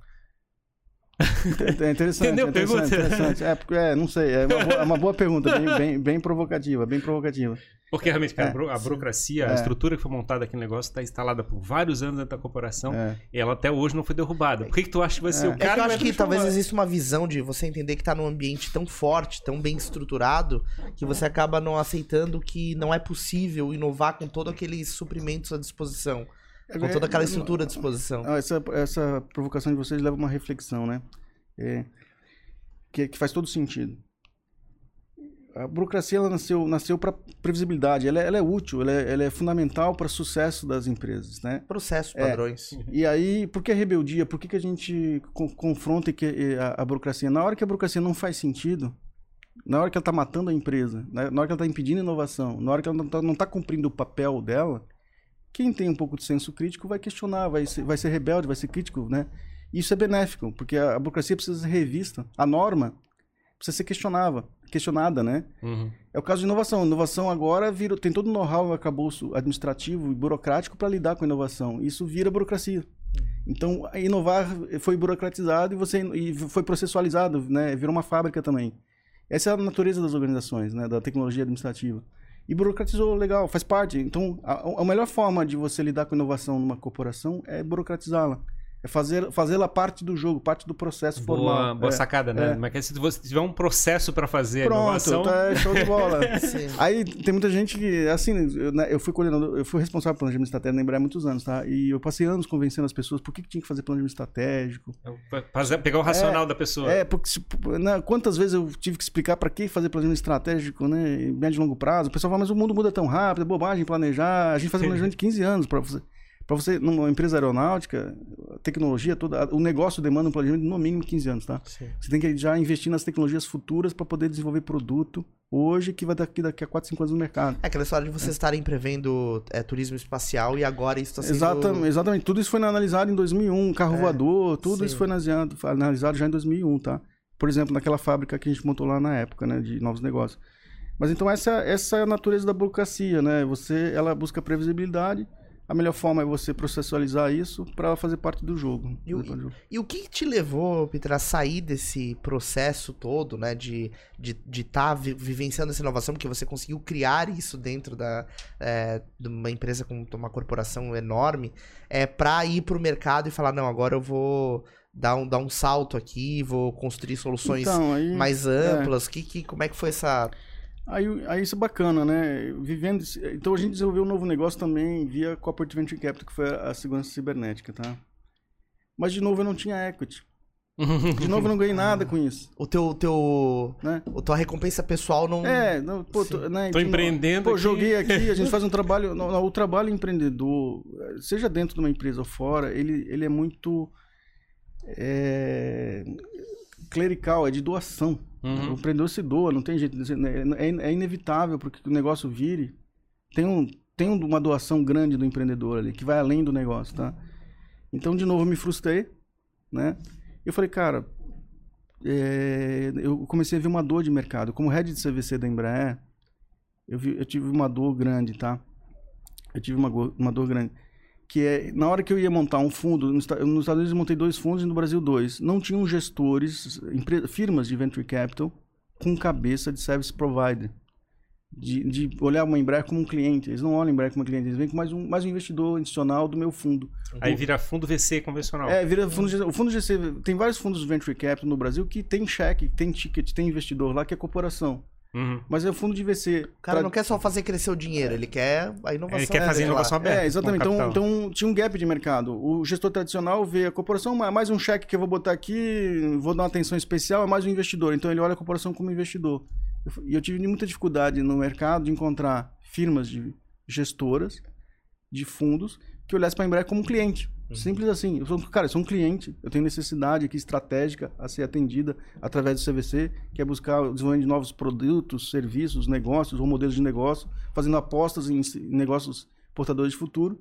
É interessante. Entendeu? É interessante, interessante. É, porque, é, não sei, é uma boa, é uma boa pergunta, bem, bem, bem provocativa, bem provocativa. Porque realmente, cara, é, a burocracia, é. a estrutura que foi montada aqui no negócio está instalada por vários anos dentro da corporação é. e ela até hoje não foi derrubada. Por que, que tu acha que vai ser o cara? É que eu acho que talvez exista uma visão de você entender que está num ambiente tão forte, tão bem estruturado, que você acaba não aceitando que não é possível inovar com todos aqueles suprimentos à disposição. Com toda aquela estrutura à disposição. Ah, essa, essa provocação de vocês leva a uma reflexão, né? É, que, que faz todo sentido a burocracia ela nasceu, nasceu para previsibilidade, ela é, ela é útil, ela é, ela é fundamental para o sucesso das empresas, né? Processos, é. padrões. É, e aí, por que a rebeldia? Por que, que a gente co confronta que, a, a, burocracia? Na hora que a burocracia não faz sentido, na hora que ela está matando a empresa, né? na hora que ela está impedindo inovação, na hora que ela não está tá cumprindo o papel dela, quem tem um pouco de senso crítico vai questionar, vai ser, vai ser rebelde, vai ser crítico, né? Isso é benéfico, porque a, a burocracia precisa ser revista. A norma precisa ser questionável questionada, né? Uhum. É o caso de inovação. Inovação agora vira, tem todo o know-how acabouço administrativo e burocrático para lidar com a inovação. Isso vira burocracia. Então, inovar foi burocratizado e, você, e foi processualizado, né? Virou uma fábrica também. Essa é a natureza das organizações, né? Da tecnologia administrativa. E burocratizou, legal, faz parte. Então, a, a melhor forma de você lidar com inovação numa corporação é burocratizá-la. É fazer fazê-la parte do jogo, parte do processo boa, formal. Boa é, sacada, né? É. Mas é se você tiver um processo para fazer Pronto, inovação... tá show de bola. [LAUGHS] Aí tem muita gente que, assim, eu, né, eu fui coordenador, eu fui responsável pelo planejamento estratégico na Embraer há muitos anos, tá? E eu passei anos convencendo as pessoas por que, que tinha que fazer planejamento estratégico. Fazer, pegar o racional é, da pessoa. É, porque né, quantas vezes eu tive que explicar para que fazer planejamento estratégico, né? Médio e longo prazo. O pessoal fala, mas o mundo muda tão rápido, é bobagem planejar. A gente faz planejamento de 15 anos para fazer para você, numa empresa aeronáutica, tecnologia toda, o negócio demanda um planejamento de no mínimo 15 anos, tá? Sim. Você tem que já investir nas tecnologias futuras para poder desenvolver produto hoje que vai daqui, daqui a 4, 5 anos no mercado. É aquela história de vocês é. estarem prevendo é, turismo espacial e agora isso está sendo... Exatamente, exatamente, tudo isso foi analisado em 2001, carro é, voador, tudo sim. isso foi analisado, analisado já em 2001, tá? Por exemplo, naquela fábrica que a gente montou lá na época, né, de novos negócios. Mas então essa, essa é a natureza da burocracia, né? Você, ela busca previsibilidade, a melhor forma é você processualizar isso para fazer parte do jogo. E o, do jogo. e o que te levou, Peter, a sair desse processo todo, né? De estar de, de tá vi- vivenciando essa inovação, porque você conseguiu criar isso dentro da, é, de uma empresa com uma corporação enorme, é, para ir pro mercado e falar, não, agora eu vou dar um, dar um salto aqui, vou construir soluções Então, aí, mais amplas. Que, que, como é que foi essa. Aí, aí isso é bacana, né? Vivendo, então a gente desenvolveu um novo negócio também via Corporate Venture Capital, que foi a segurança cibernética, tá? Mas de novo eu não tinha equity. De novo eu não ganhei nada com isso, O teu. teu né? a tua recompensa pessoal não. É, não, pô, tô, né, Tô empreendendo Pô, aqui. joguei aqui, a gente [LAUGHS] faz um trabalho. não, não, o trabalho empreendedor, seja dentro de uma empresa ou fora, ele, ele é muito é, clerical, é de doação. Uhum. O empreendedor se doa, não tem jeito. ser- É, é inevitável porque o negócio vire. Tem, um, tem uma doação grande do empreendedor ali, que vai além do negócio, tá? Então, de novo, me frustrei, né? Eu falei, cara, é, eu comecei a ver uma dor de mercado. Como head de CVC da Embraer, eu, vi- eu tive uma dor grande, tá? Eu tive uma, uma dor grande. Que é, na hora que eu ia montar um fundo, nos, Esta- nos Estados Unidos eu montei dois fundos e no Brasil dois. Não tinham gestores, firmas de venture capital com cabeça de service provider. De, de olhar uma Embraer como um cliente. Eles não olham a Embraer como um cliente, eles veem como mais um, mais um investidor institucional do meu fundo. Aí vira fundo VC convencional. É, vira fundo GC. O fundo GC tem vários fundos de venture capital no Brasil que tem cheque, tem ticket, tem investidor lá que é corporação. Uhum. Mas é o fundo de VC. O cara Tra- não quer só fazer crescer o dinheiro, ele quer a inovação. Ele quer fazer lá. inovação aberta. É, exatamente. Então, então tinha um gap de mercado. O gestor tradicional vê a corporação, "Ah, mais um cheque que eu vou botar aqui, vou dar uma atenção especial, é mais um investidor. Então ele olha a corporação como investidor. Eu E eu, tive muita dificuldade no mercado de encontrar firmas de gestoras de fundos que olhassem para a Embraer como um cliente. Simples assim. Eu sou, cara, eu sou um cliente, eu tenho necessidade aqui estratégica a ser atendida através do CVC, que é buscar o desenvolvimento de novos produtos, serviços, negócios ou modelos de negócio, fazendo apostas em negócios portadores de futuro.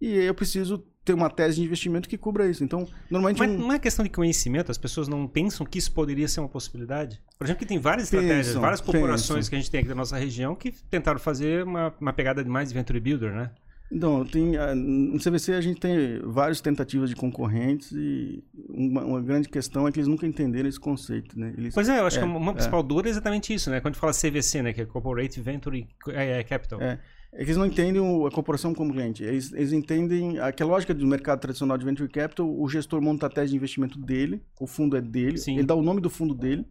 E eu preciso ter uma tese de investimento que cubra isso. Então, normalmente Mas um... não é questão de conhecimento, as pessoas não pensam que isso poderia ser uma possibilidade? Por exemplo, que tem várias estratégias, Pensam, várias corporações pensam. que a gente tem aqui da nossa região que tentaram fazer uma, uma pegada de mais de venture builder, né? Então, tem, ah, no CVC a gente tem várias tentativas de concorrentes e uma, uma grande questão é que eles nunca entenderam esse conceito, né? Eles, Pois é, eu acho É, que uma é. principal dor é exatamente isso, né? Quando a gente fala CVC, né? Que é Corporate Venture é, é Capital. É. É que eles não entendem a corporação como cliente. Eles, eles entendem a- que a lógica do mercado tradicional de venture capital, o gestor monta a tese de investimento dele, o fundo é dele, Sim. ele dá o nome do fundo dele,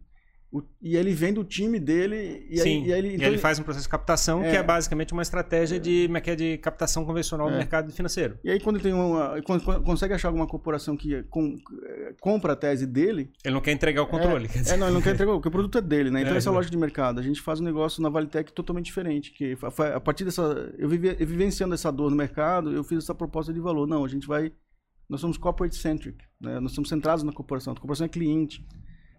o- e ele vende o time dele e Sim, aí, e aí ele, e então ele faz um processo de captação que É. é basicamente uma estratégia de, é que é, de captação convencional do É. mercado financeiro. E aí quando tem uma, quando, quando consegue achar alguma corporação que com- eh, compra a tese dele, Ele não quer entregar o controle. quer É, dizer. é, não, ele não quer entregar, porque o produto é dele, né? Então É, essa é a é. lógica de mercado. A gente faz um negócio na Valitec totalmente diferente, que fa- a partir dessa, eu, vive, eu vivenciando essa dor no mercado, eu fiz essa proposta de valor. Não, a gente vai, nós somos corporate centric, né? Nós somos centrados na corporação. A corporação é cliente.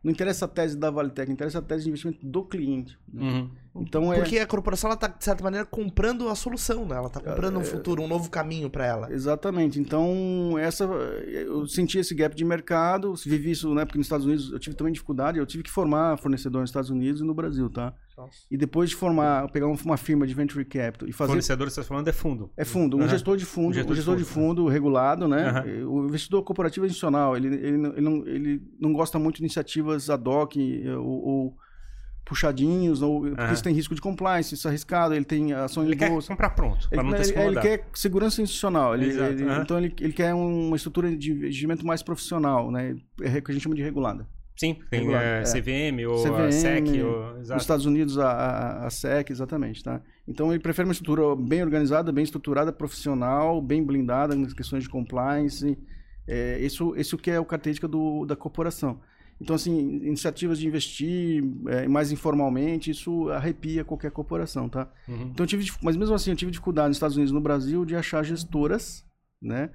Não interessa a tese da Valitec, interessa a tese de investimento do cliente. né? Uhum. Então é Porque a corporação, ela tá, de certa maneira, comprando a solução, né? Ela tá comprando É, um futuro, um novo caminho pra ela. Exatamente. Então, essa eu senti esse gap de mercado, vivi isso, né, porque nos Estados Unidos eu tive também dificuldade, eu tive que formar fornecedor nos Estados Unidos e no Brasil, tá? E depois de formar, pegar um- uma firma de venture capital e fazer Fornecedor, você está falando, é fundo. é fundo, um Aham. gestor de fundo, Um um gestor gestor, de de fundo regulado, né? Aham. O investidor corporativo é institucional, ele, ele, não- ele, não, ele não gosta muito de iniciativas ad hoc ou, ou puxadinhos, ou, porque Aham. isso tem risco de compliance, isso é arriscado, ele tem ação Ele em quer bolsa. comprar pronto, para Ele, não ter se ele- ele quer segurança institucional. Ele, ele- aham. Então ele, ele quer uma estrutura de investimento mais profissional, né? É o que a gente chama de regulada. Sim, tem Regulado, é, é. CVM ou CVM, SEC. Ou... Nos. Estados Unidos, a, a, a SEC, exatamente, tá? Então ele prefere uma estrutura bem organizada, bem estruturada, profissional, bem blindada nas questões de compliance. É, isso, isso que é o característica do, da corporação. Então, assim, iniciativas de investir é, mais informalmente, isso arrepia qualquer corporação, tá? Uhum. Então tive, mas mesmo assim eu tive dificuldade nos Estados Unidos e no Brasil de achar gestoras, né,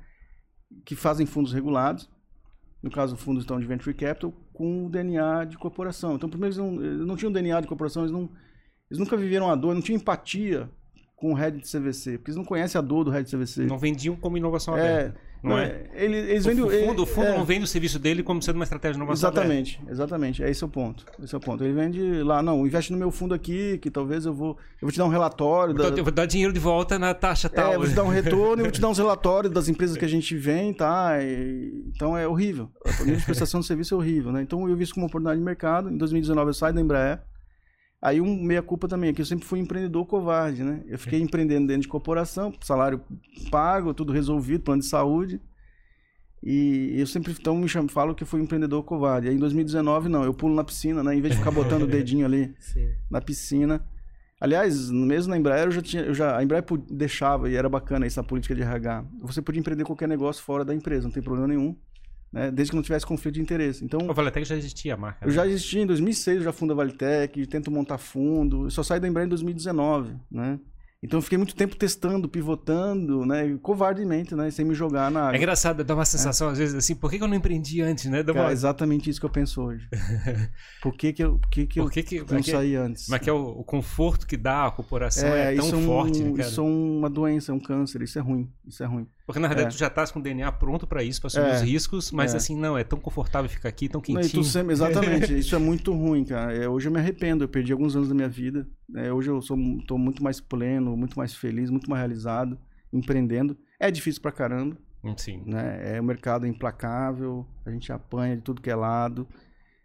que fazem fundos regulados, no caso fundos então de venture capital, com o DNA de corporação. Então primeiro eles não, eles não tinham DNA de corporação, eles não, eles nunca viveram a dor, não tinham empatia com o head de CVC, porque eles não conhecem a dor do head de CVC. Não vendiam como inovação É, aberta. Não, não é? Ele, eles vendem, o fundo, o fundo é, não vende o serviço dele como sendo uma estratégia de inovação. Exatamente, exatamente. Esse é o ponto. Esse é o ponto. Ele vende lá, não, investe no meu fundo aqui, que talvez eu vou. Eu vou te dar um relatório. Então, da... Eu vou dar dinheiro de volta na taxa tal. É, eu vou te dar um [LAUGHS] retorno e vou te dar uns relatórios das empresas que a gente vem, tá? E... então é horrível. A nível de prestação de serviço é horrível, né? Então eu vi isso como oportunidade de mercado. Em 2019 eu saio da Embraer. Aí um meia culpa também, é que eu sempre fui empreendedor covarde, né? Eu fiquei empreendendo dentro de corporação, salário pago, tudo resolvido, plano de saúde. E eu sempre então me chamo, falo que fui empreendedor covarde. Aí em 2019 não, eu pulo na piscina, né? Em vez de ficar botando o dedinho ali [LAUGHS] Sim. na piscina. Aliás, mesmo na Embraer eu já tinha, eu já a Embraer deixava e era bacana essa política de RH. Você podia empreender qualquer negócio fora da empresa, não tem problema nenhum né? Desde que não tivesse conflito de interesse. Então, o Valitec já existia a marca. Eu né? já existia em 2006, eu já fundo a Valitec, tento montar fundo. Eu só saí da Embraer em 2019, né? Então eu fiquei muito tempo testando, pivotando, né? Covardemente, né? Sem me jogar na água. É engraçado, dá uma sensação é. às vezes assim, por que, eu não empreendi antes, né? Cara, uma... exatamente isso que eu penso hoje. [LAUGHS] Por que, que eu, por que que eu que que, não saí antes? Mas que é o, o, conforto que dá a corporação é, é tão isso forte, é um, Isso é uma doença, é um câncer, isso é ruim, isso é ruim. Porque na verdade é. tu já estás com o DNA pronto para isso, para assumir é. os riscos, mas é. assim, não, é tão confortável ficar aqui, tão quentinho. Não, sempre, exatamente, [LAUGHS] isso é muito ruim, cara. hoje eu me arrependo, eu perdi alguns anos da minha vida. Hoje eu estou muito mais pleno, muito mais feliz muito mais realizado, empreendendo. É difícil pra caramba. Sim. Né? É, o mercado é implacável, a gente apanha de tudo que é lado.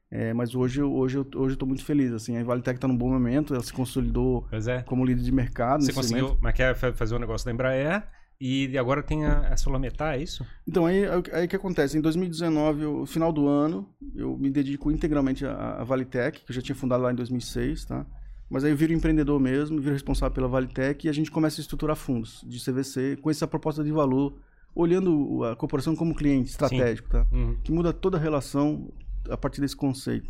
É, mas hoje, hoje, hoje eu estou muito feliz. Assim, a Valitec está num bom momento, ela se consolidou é. como líder de mercado. Você conseguiu, mas quer fazer um negócio da Embraer e agora tem a, a Solametar, é isso? Então, aí o que acontece? Em 2019, no final do ano, eu me dedico integralmente à, à Valitec, que eu já tinha fundado lá em 2006, tá? Mas aí eu viro empreendedor mesmo, viro responsável pela Valitec e a gente começa a estruturar fundos de CVC com essa proposta de valor, olhando a corporação como cliente estratégico, Sim. tá? Uhum. Que muda toda a relação a partir desse conceito.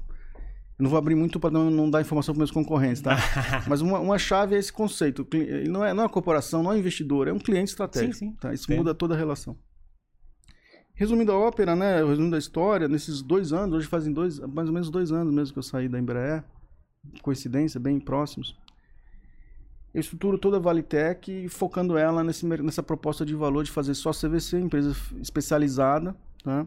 Eu não vou abrir muito para não, não, dar informação para meus concorrentes, tá? [LAUGHS] Mas uma, uma, chave é esse conceito. Ele não é, não é uma corporação, não é um investidor, é um cliente estratégico. Sim, sim. Tá? Isso muda toda a relação. Resumindo a ópera, né? Resumindo a história, nesses dois anos, hoje fazem dois, mais ou menos dois anos mesmo que eu saí da Embraer coincidência, bem próximos. Eu estruturo toda a Valitec focando ela nesse, nessa proposta de valor de fazer só CVC, empresa especializada, tá?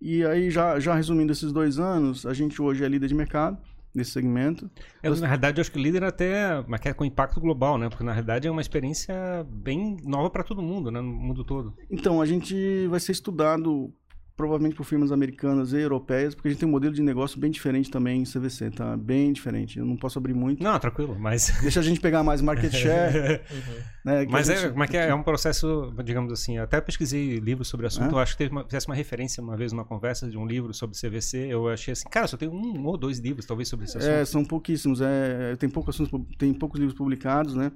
E aí, já, já resumindo esses dois anos, a gente hoje é líder de mercado nesse segmento. É, na realidade, eu acho que líder até mas é com impacto global, né? Porque na realidade é uma experiência bem nova para todo mundo, né? No mundo todo. Então, a gente vai ser estudado provavelmente por firmas americanas e europeias, porque a gente tem um modelo de negócio bem diferente também em CVC, tá? Bem diferente. Eu não posso abrir muito. Não, tranquilo, mas... [LAUGHS] Deixa a gente pegar mais market share. [LAUGHS] uhum. né, mas é, gente... é, é um processo, digamos assim, até pesquisei livros sobre o assunto, é? eu acho que teve uma, fizesse uma referência uma vez numa conversa de um livro sobre CVC, eu achei assim, cara, só tem um ou dois livros talvez sobre esse é, assunto. É, são pouquíssimos, é, tem, poucos assuntos, tem poucos livros publicados, né?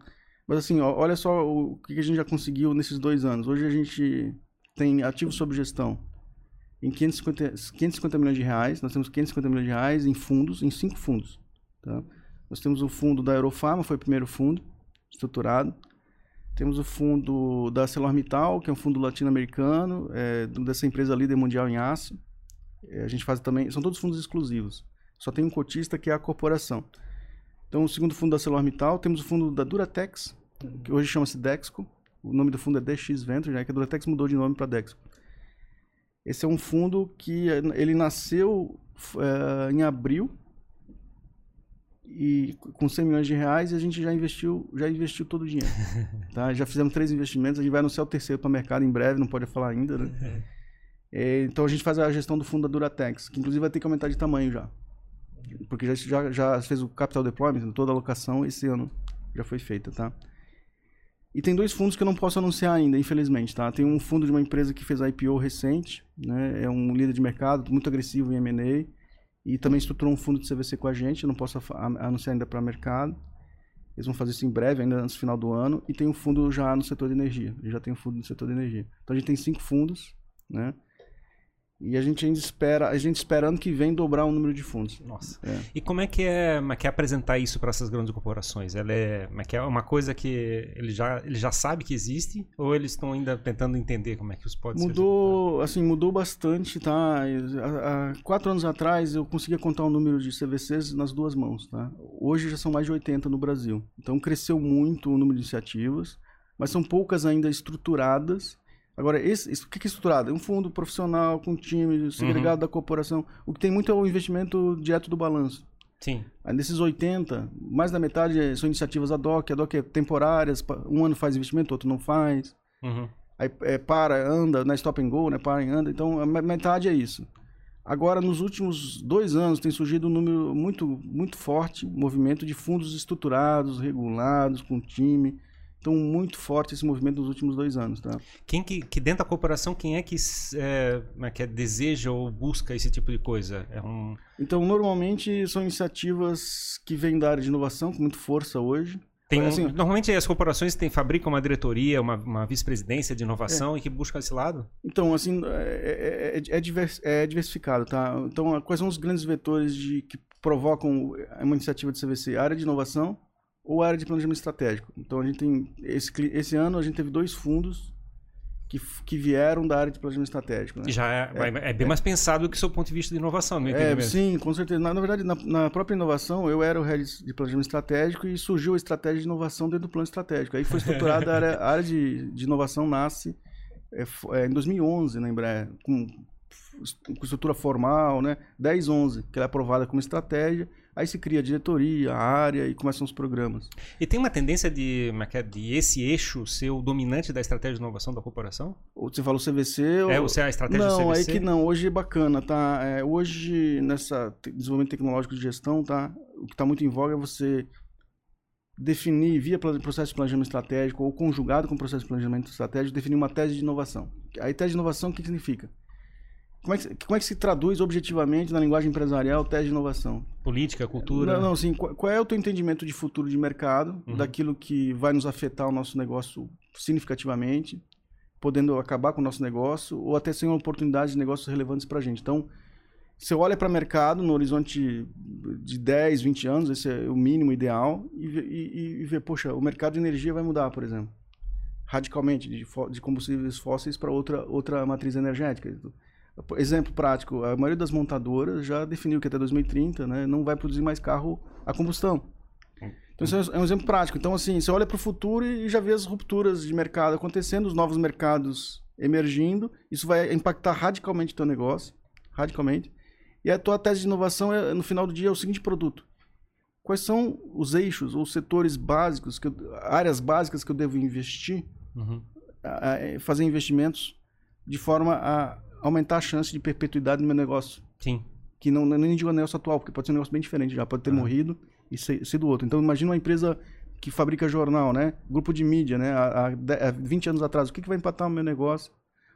Mas assim, ó, olha só o que a gente já conseguiu nesses dois anos. Hoje a gente tem ativos sob gestão em 550, 550 milhões de reais. Nós temos 550 milhões de reais em fundos, em cinco fundos. Tá? Nós temos o fundo da Eurofarma, foi o primeiro fundo estruturado. Temos o fundo da ArcelorMittal, que é um fundo latino-americano, é, dessa empresa líder mundial em aço. É, a gente faz também, são todos fundos exclusivos. Só tem um cotista que é a corporação. Então, o segundo fundo da ArcelorMittal, temos o fundo da Duratex, que hoje chama-se Dexco. O nome do fundo é DX Venture, né, que a Duratex mudou de nome para Dexco. Esse é um fundo que ele nasceu é, em abril e com 100 milhões de reais e a gente já investiu, já investiu todo o dinheiro. [LAUGHS] tá? Já fizemos três investimentos, a gente vai anunciar o terceiro para o mercado em breve, não pode falar ainda, né? É, então a gente faz a gestão do fundo da Duratex, que inclusive vai ter que aumentar de tamanho já. Porque já, já, já fez o capital deployment, toda a alocação esse ano já foi feita, tá? E tem dois fundos que eu não posso anunciar ainda, infelizmente, tá? Tem um fundo de uma empresa que fez IPO recente, né? É um líder de mercado, muito agressivo em M&A. E também estruturou um fundo de CVC com a gente, eu não posso anunciar ainda para mercado. Eles vão fazer isso em breve, ainda antes do final do ano. E tem um fundo já no setor de energia. Eu já tem um fundo no setor de energia. Então a gente tem cinco fundos, né? E a gente ainda espera, a gente esperando que vem dobrar o número de fundos. Nossa. É. E como é que é, como é que é apresentar isso para essas grandes corporações? Ela é, como é que é uma coisa que ele já, ele já sabe que existe ou eles estão ainda tentando entender como é que isso pode mudou, ser? assim, mudou bastante, tá? Há, há, quatro anos atrás eu conseguia contar o número de CVCs nas duas mãos, tá? Hoje já são mais de 80 no Brasil. Então cresceu muito o número de iniciativas, mas são poucas ainda estruturadas Agora, esse, isso, o que é estruturado? É um fundo profissional, com time, segregado da corporação. O que tem muito é o investimento direto do balanço. Sim. Aí, desses 80, mais da metade são iniciativas ad hoc. Ad hoc é temporárias, um ano faz investimento, outro não faz. Uhum. Aí é, para, anda, na stop and go, né? Para e anda. Então, metade é isso. Agora, nos últimos dois anos, tem surgido um número muito, muito forte, movimento de fundos estruturados, regulados, com time. Então, muito forte esse movimento nos últimos dois anos, tá? Quem que, que dentro da corporação, quem é que, é, é que é, deseja ou busca esse tipo de coisa? É um... Então, normalmente, são iniciativas que vêm da área de inovação, com muita força hoje. Tem Assim, normalmente as corporações têm, fabricam uma diretoria, uma, uma vice-presidência de inovação É. e que busca esse lado? Então, assim, é, é- é divers- é diversificado, tá? Então, quais são os grandes vetores de, que provocam uma iniciativa de CVC? A área de inovação ou a área de planejamento estratégico? Então, a gente tem, esse, esse ano, a gente teve dois fundos que, que vieram da área de planejamento estratégico, né? Já é, é bem mais pensado do que o seu ponto de vista de inovação, no meu É, sim, com certeza. Na, na verdade, na, na própria inovação, eu era o head de planejamento estratégico e surgiu a estratégia de inovação dentro do plano estratégico. Aí foi estruturada a área, a área de, de inovação nasce é, é, em 2011 na Embraer, com, com estrutura formal, né? 10, 11, que ela é aprovada como estratégia. Aí se cria a diretoria, a área e começam os programas. E tem uma tendência de, é é, de esse eixo ser o dominante da estratégia de inovação da corporação? Ou Você falou CVC É, ou... se é a estratégia Não, do aí CVC? que não. Hoje é bacana, tá? É, hoje, nessa desenvolvimento tecnológico de gestão, tá? O que está muito em voga é você definir, via processo de planejamento estratégico ou conjugado com o processo de planejamento estratégico, definir uma tese de inovação. Aí, tese de inovação, o que significa? Como é que, se- como é que se traduz objetivamente na linguagem empresarial tese de inovação? Política, cultura? Não, não, assim, qual, qual é o teu entendimento de futuro de mercado, Uhum. daquilo que vai nos afetar o nosso negócio significativamente, podendo acabar com o nosso negócio, ou até ser uma oportunidade de negócios relevantes para a gente. Então, você olha para o mercado no horizonte de 10, 20 anos, esse é o mínimo ideal, e vê, e, e vê poxa, o mercado de energia vai mudar, por exemplo, radicalmente, de, de combustíveis fósseis para outra, outra matriz energética. Exemplo prático, a maioria das montadoras já definiu que até 2030 né, não vai produzir mais carro a combustão. Então, isso é um exemplo prático. Então, assim, você olha para o futuro e já vê as rupturas de mercado acontecendo, os novos mercados emergindo. Isso vai impactar radicalmente o teu negócio, radicalmente. E a tua tese de inovação, é, no final do dia, é o seguinte produto. Quais são os eixos ou setores básicos, que eu- áreas básicas que eu devo investir Uhum. a- a- fazer investimentos de forma a aumentar a chance de perpetuidade do meu negócio. Sim. Que não, nem um negócio atual, porque pode ser um negócio bem diferente já, pode ter morrido e ser, ser do outro. Então imagina uma empresa que fabrica jornal, né? Grupo de mídia, né? Há, há 20 anos atrás, o que, que vai empatar o meu negócio?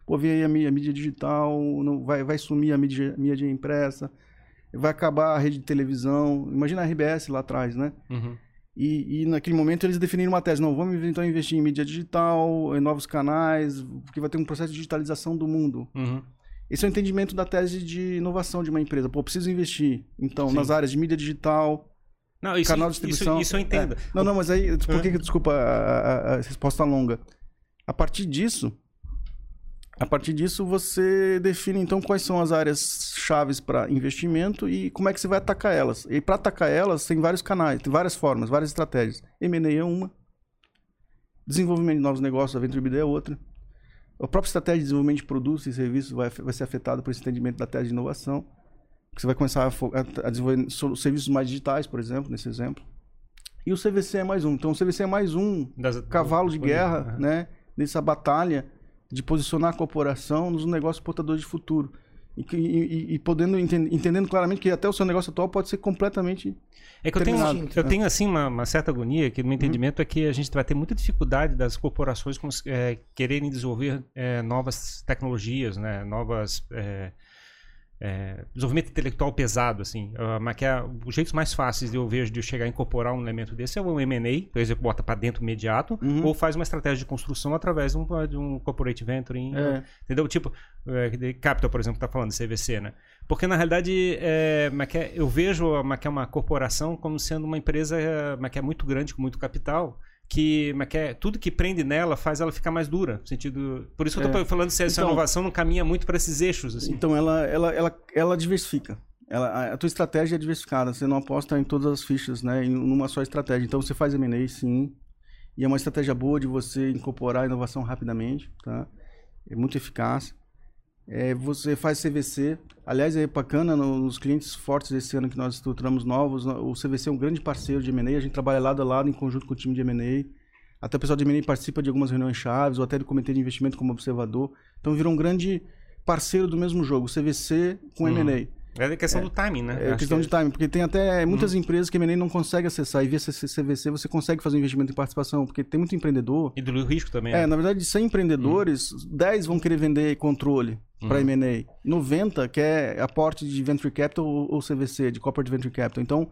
Pô, vem aí a mídia, a mídia digital, não, vai, vai sumir a mídia, mídia impressa, vai acabar a rede de televisão. Imagina a RBS lá atrás, né? Uhum. E, e naquele momento eles definiram uma tese, não, vamos então investir em mídia digital, em novos canais, porque vai ter um processo de digitalização do mundo. Uhum. Esse é o entendimento da tese de inovação de uma empresa. Pô, preciso investir, então, Sim. nas áreas de mídia digital, Não, isso, canal de isso, distribuição. isso eu entendo. É. Não, não, mas aí, por que, que- desculpa a, a- a resposta longa? A partir disso, a partir disso você define então quais são as áreas chaves para investimento e como é que você vai atacar elas. E para atacar elas tem vários canais, tem várias formas, várias estratégias. M&A é uma, desenvolvimento de novos negócios, a Venture BD é outra. A própria estratégia de desenvolvimento de produtos e serviços vai, vai ser afetada por esse entendimento da tese de inovação. Você vai começar a, a- desenvolver serviços mais digitais, por exemplo, nesse exemplo. E o CVC é mais um. Então, o CVC é mais um Das- cavalo de guerra, Uhum. né? Nessa batalha de posicionar a corporação nos negócios portadores de futuro. E, e- e- podendo enten- entendendo claramente que até o seu negócio atual pode ser completamente É que eu tenho, eu tenho assim uma, uma certa agonia que no meu entendimento é que a gente vai ter muita dificuldade das corporações cons- é, quererem desenvolver é, novas tecnologias, né? Novas é, é, desenvolvimento intelectual pesado, assim. Ah, mas que é, os jeitos mais fáceis de eu vejo de eu chegar a incorporar um elemento desse é o M&A, por exemplo, bota para dentro imediato, Uhum. ou faz uma estratégia de construção através de um, de um corporate venturing, É. entendeu? Tipo, é, de Capital, por exemplo, tá falando de CVC, né? Porque na realidade, é, é- eu vejo a mas que é uma corporação como sendo uma empresa mas que é muito grande, com muito capital, que, mas que é, tudo que prende nela faz ela ficar mais dura. Sentido, por isso que eu tô É. falando se essa Então- inovação não caminha muito para esses eixos, assim. Então ela, ela, ela, ela diversifica. Ela, a- tua estratégia é diversificada. Você não aposta em todas as fichas, né? Em numa só estratégia. Então você faz M&A, sim. E é uma estratégia boa de você incorporar a inovação rapidamente, tá? é muito eficaz. É, você faz CVC. Aliás, é bacana nos clientes fortes desse ano que nós estruturamos novos. O CVC é um grande parceiro de M&A. A gente trabalha lado a lado em conjunto com o time de M&A. Até o pessoal de M&A participa de algumas reuniões chaves ou até do comitê de investimento como observador. Então virou um grande parceiro do mesmo jogo, CVC com hum. M&A. É questão é, do timing, né? É questão que... de timing, porque tem até muitas hum. empresas que a M&A não consegue acessar e via CVC você consegue fazer um investimento em participação, porque tem muito empreendedor. E do risco também. É, né? na verdade, de 100 empreendedores, hum. 10 vão querer vender controle hum. para M&A. 90 quer aporte de venture capital ou CVC, de corporate venture capital. Então,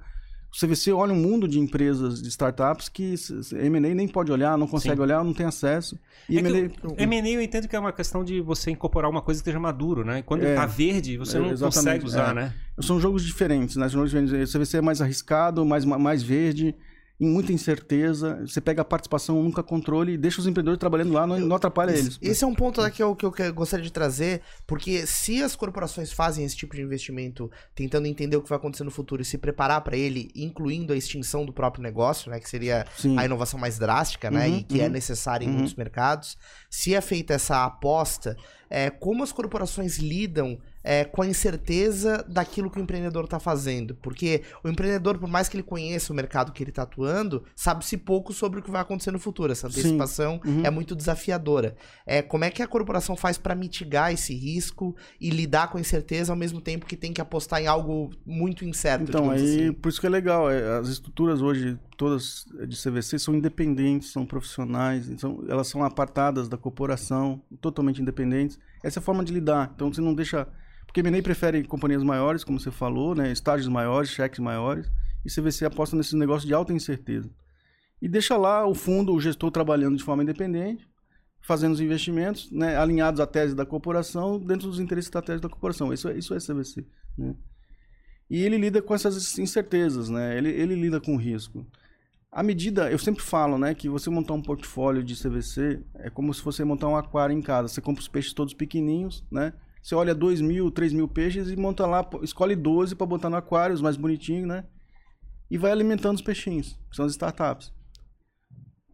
o CVC olha um mundo de empresas, de startups que M&A nem pode olhar, não consegue Sim. olhar, não tem acesso. E é M&A... eu entendo que é uma questão de você incorporar uma coisa que esteja maduro, né? Quando está é, verde, você não consegue usar, é. né? São jogos diferentes, né? São jogos diferentes. O CVC é mais arriscado, mais, mais verde em muita incerteza. Você pega a participação, nunca controle e deixa os empreendedores trabalhando lá, não, não atrapalha esse, eles. Esse é um ponto que eu, que eu gostaria de trazer, porque se as corporações fazem esse tipo de investimento, tentando entender o que vai acontecer no futuro e se preparar para ele, incluindo a extinção do próprio negócio, né, que seria Sim. a inovação mais drástica, né, uhum, e que é uhum, é necessária em uhum. muitos mercados, se é feita essa aposta, é, como as corporações lidam é, com a incerteza daquilo que o empreendedor está fazendo. Porque o empreendedor, por mais que ele conheça o mercado que ele está atuando, sabe-se pouco sobre o que vai acontecer no futuro. Essa antecipação uhum. é muito desafiadora. É, como é que a corporação faz para mitigar esse risco e lidar com a incerteza ao mesmo tempo que tem que apostar em algo muito incerto? Então, aí, assim? por isso que é legal. É, as estruturas hoje, todas de CVC, são independentes, são profissionais, então, elas são apartadas da corporação, totalmente independentes. Essa é a forma de lidar. Então, você não deixa porque M&A prefere companhias maiores, como você falou, né? estágios maiores, cheques maiores, e CVC aposta nesses negócios de alta incerteza. E deixa lá o fundo, o gestor trabalhando de forma independente, fazendo os investimentos, né? alinhados à tese da corporação, dentro dos interesses tese da corporação. Isso, é, isso é CVC. Né? E ele lida com essas incertezas, né? ele, ele lida com risco. À medida, eu sempre falo, né, que você montar um portfólio de CVC é como se você montar um aquário em casa. Você compra os peixes todos pequenininhos, né? Você olha 2 mil, 3 mil peixes e monta lá, escolhe 12 para botar no aquário, os mais bonitinhos, né? E vai alimentando os peixinhos, que são as startups.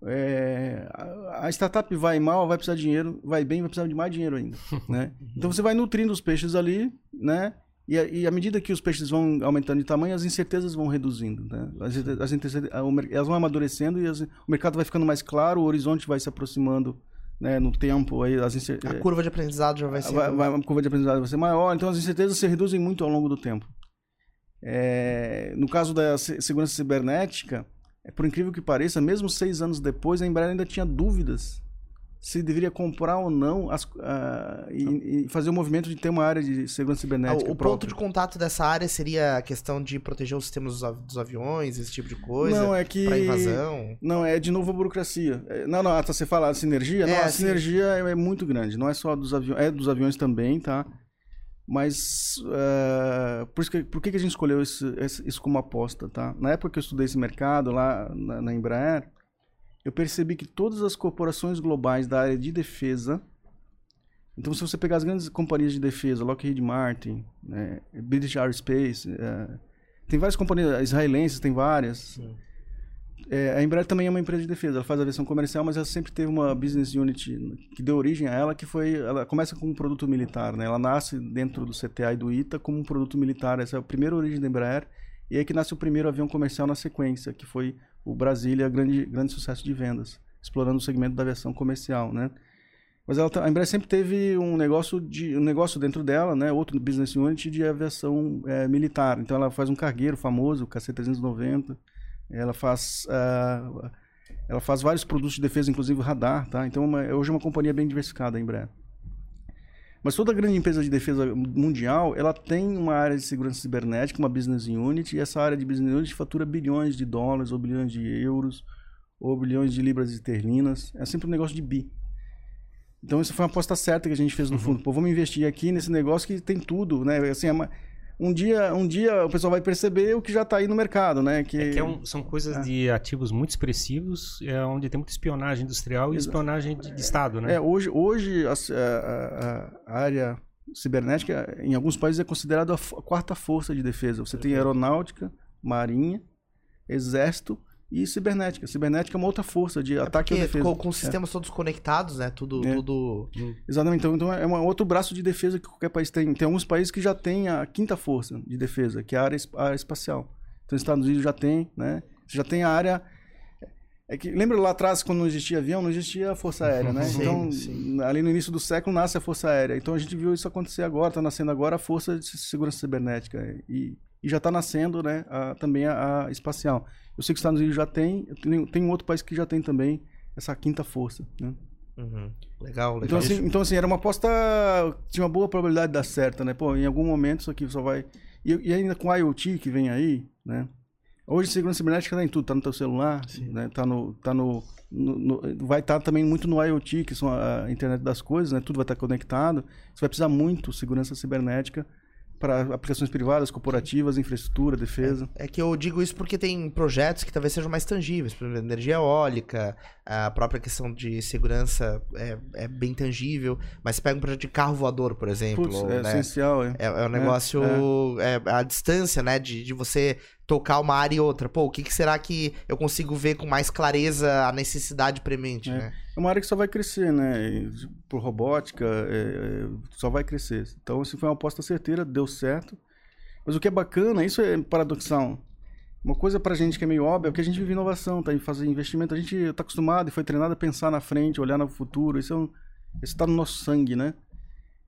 É, a startup vai mal, vai precisar de dinheiro, vai bem, vai precisar de mais dinheiro ainda, [LAUGHS] né? Então você vai nutrindo os peixes ali, né? E, e à medida que os peixes vão aumentando de tamanho, as incertezas vão reduzindo, né? As, as, elas vão amadurecendo e as, o mercado vai ficando mais claro, o horizonte vai se aproximando né, no tempo aí as incert... a curva de aprendizado já vai ser vai, vai, a curva de aprendizado vai ser maior então as incertezas se reduzem muito ao longo do tempo é, no caso da segurança cibernética é, por incrível que pareça mesmo seis anos depois a Embraer ainda tinha dúvidas se deveria comprar ou não as, uh, e, e, fazer o movimento de ter uma área de segurança cibernética. Ah, o, ponto de contato dessa área seria a questão de proteger os sistemas dos, aviões, esse tipo de coisa? Não, é que. Pra invasão? Não, é de novo a burocracia. É, não, não, você fala a sinergia? É, não, a assim... sinergia é, é, muito grande. Não é só dos aviões, é dos aviões também, tá? Mas uh, por, que, por que, que a gente escolheu isso, isso como aposta, tá? Na época que eu estudei esse mercado lá na, na Embraer, eu percebi que todas as corporações globais da área de defesa, então se você pegar as grandes companhias de defesa, Lockheed Martin, né, British Aerospace, é, tem várias companhias israelenses, tem várias. É, a Embraer também é uma empresa de defesa, ela faz aviação comercial, mas ela sempre teve uma business unit que deu origem a ela, que foi, ela começa com um produto militar, né? Ela nasce dentro do CTA e do ITA como um produto militar, essa é a primeira origem da Embraer, e aí que nasce o primeiro avião comercial na sequência, que foi o Brasília grande, grande sucesso de vendas, explorando o segmento da aviação comercial, né? Mas ela, tá, a Embraer sempre teve um negócio de um negócio dentro dela, né? Outro business unit de aviação é, militar. Então ela faz um cargueiro famoso, o KC-390. Ela faz uh, ela faz vários produtos de defesa, inclusive radar, tá? Então é uma, hoje é uma companhia bem diversificada a Embraer. Mas toda grande empresa de defesa mundial, ela tem uma área de segurança cibernética, uma business unit, e essa área de business unit fatura bilhões de dólares, ou bilhões de euros, ou bilhões de libras esterlinas. É sempre um negócio de bi. Então, isso foi uma aposta certa que a gente fez no uhum. fundo. Pô, vamos investir aqui nesse negócio que tem tudo, né? Assim, é uma um dia, um dia o pessoal vai perceber o que já está aí no mercado, né? Que, é que é um, são coisas é. de ativos muito expressivos, é onde tem muita espionagem industrial e Exato. espionagem de, de, Estado, né? É, hoje, hoje a, a, a, área cibernética, em alguns países, é considerada a quarta força de defesa. Você tem aeronáutica, marinha, exército e cibernética. Cibernética é uma outra força de É ataque ou defesa. ficou com os É. sistemas todos conectados, né? Tudo, É. tudo. Exatamente. Então, então é um outro braço de defesa que qualquer país tem. Tem alguns países que já têm a quinta força de defesa, que é a área, a área espacial. Então, os Estados Unidos já tem, né? Você já tem a área. É que, lembra lá atrás, quando não existia avião, não existia a Força Aérea, né? [LAUGHS] Sim, então, sim. ali no início do século nasce a Força Aérea. Então, a gente viu isso acontecer agora, está nascendo agora a Força de Segurança Cibernética. E, e já está nascendo né, a- também a, a espacial. Eu sei que os Estados Unidos já tem, tem, tem um outro país que já tem também essa quinta força, né? Uhum. Legal, legal. Então assim, então, assim, era uma aposta. Tinha uma boa probabilidade de dar certo, né? Pô, em algum momento isso aqui só vai. E, e ainda com a IoT que vem aí, né? Hoje segurança cibernética tá em tudo, tá no teu celular, né? Tá no. Tá no, no- no- vai estar também muito no IoT, que são a, a internet das coisas, né? Tudo vai estar conectado. Você vai precisar muito segurança cibernética para aplicações privadas, corporativas, infraestrutura, defesa. É que eu digo isso porque tem projetos que talvez sejam mais tangíveis, por exemplo, energia eólica, a própria questão de segurança é, é bem tangível, mas você pega um projeto de carro voador, por exemplo, Putz, é né? essencial, é. É, é um negócio. É, a distância, né? De, de você tocar uma área e outra. Pô, o que, que será que eu consigo ver com mais clareza a necessidade premente, É. né? É uma área que só vai crescer, né? Por robótica, é, é, só vai crescer. Então, assim, foi uma aposta certeira, deu certo. Mas o que é bacana, isso é paradoxal. Uma coisa pra gente que é meio óbvia é que a gente vive inovação, tá? Em fazer investimento. A gente tá acostumado e foi treinado a pensar na frente, olhar no futuro. Isso, é um, isso tá no nosso sangue, né?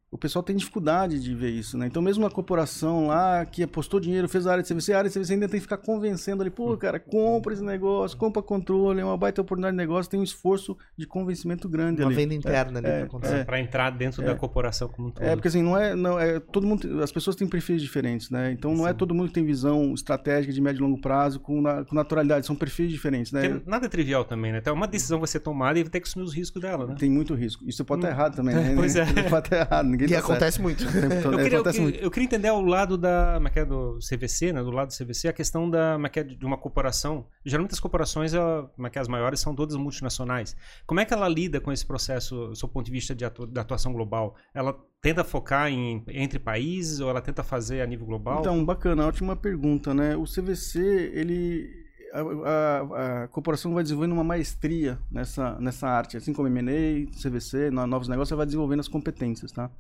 O pessoal tem dificuldade de ver isso, né? Então, mesmo uma corporação lá que apostou dinheiro, fez a área de CVC, a área de CVC ainda tem que ficar convencendo ali, pô, cara, compra esse negócio, compra controle, é uma baita oportunidade de negócio, tem um esforço de convencimento grande Uma ali. venda interna ali é, pra acontecer. é. Para entrar dentro da corporação como um todo. É, porque assim, não é, não é, todo mundo, as pessoas têm perfis diferentes, né? Então não é todo mundo que tem visão estratégica de médio e longo prazo com, na- com naturalidade, são perfis diferentes, né? Porque nada é trivial também, né? Então, uma decisão vai ser tomada e vai ter que assumir os riscos dela, né? Tem muito risco. Isso pode estar errado também, [LAUGHS] né? Pois é. [LAUGHS] Pode estar errado, ninguém E tá certo. acontece muito. O tempo todo. Eu queria, eu, acontece queria, muito. eu queria entender ao lado da, é é, do CVC, né? Do lado do CVC, a questão da, é é, de uma corporação. Geralmente as corporações, como é é, as maiores, são todas multinacionais. Como é que ela lida com esse processo, do seu ponto de vista de atu- da atuação global? Ela tenta focar em, entre países ou ela tenta fazer a nível global? Então, bacana, ótima pergunta, né? O CVC, ele. A, a- a corporação vai desenvolvendo uma maestria nessa, nessa arte, assim como M&A, CVC, no- novos negócios, ela vai desenvolvendo as competências, tá?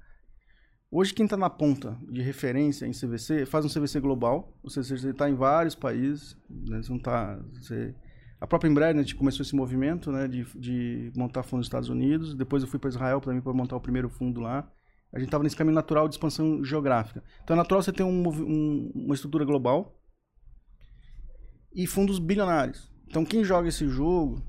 Hoje, quem está na ponta de referência em CVC faz um CVC global, ou seja, você está em vários países, né? Você não tá, você... A própria Embraer né, começou esse movimento né, de, de montar fundos nos Estados Unidos, depois eu fui para Israel para montar o primeiro fundo lá. A gente estava nesse caminho natural de expansão geográfica. Então é natural você ter um um- uma estrutura global e fundos bilionários. Então quem joga esse jogo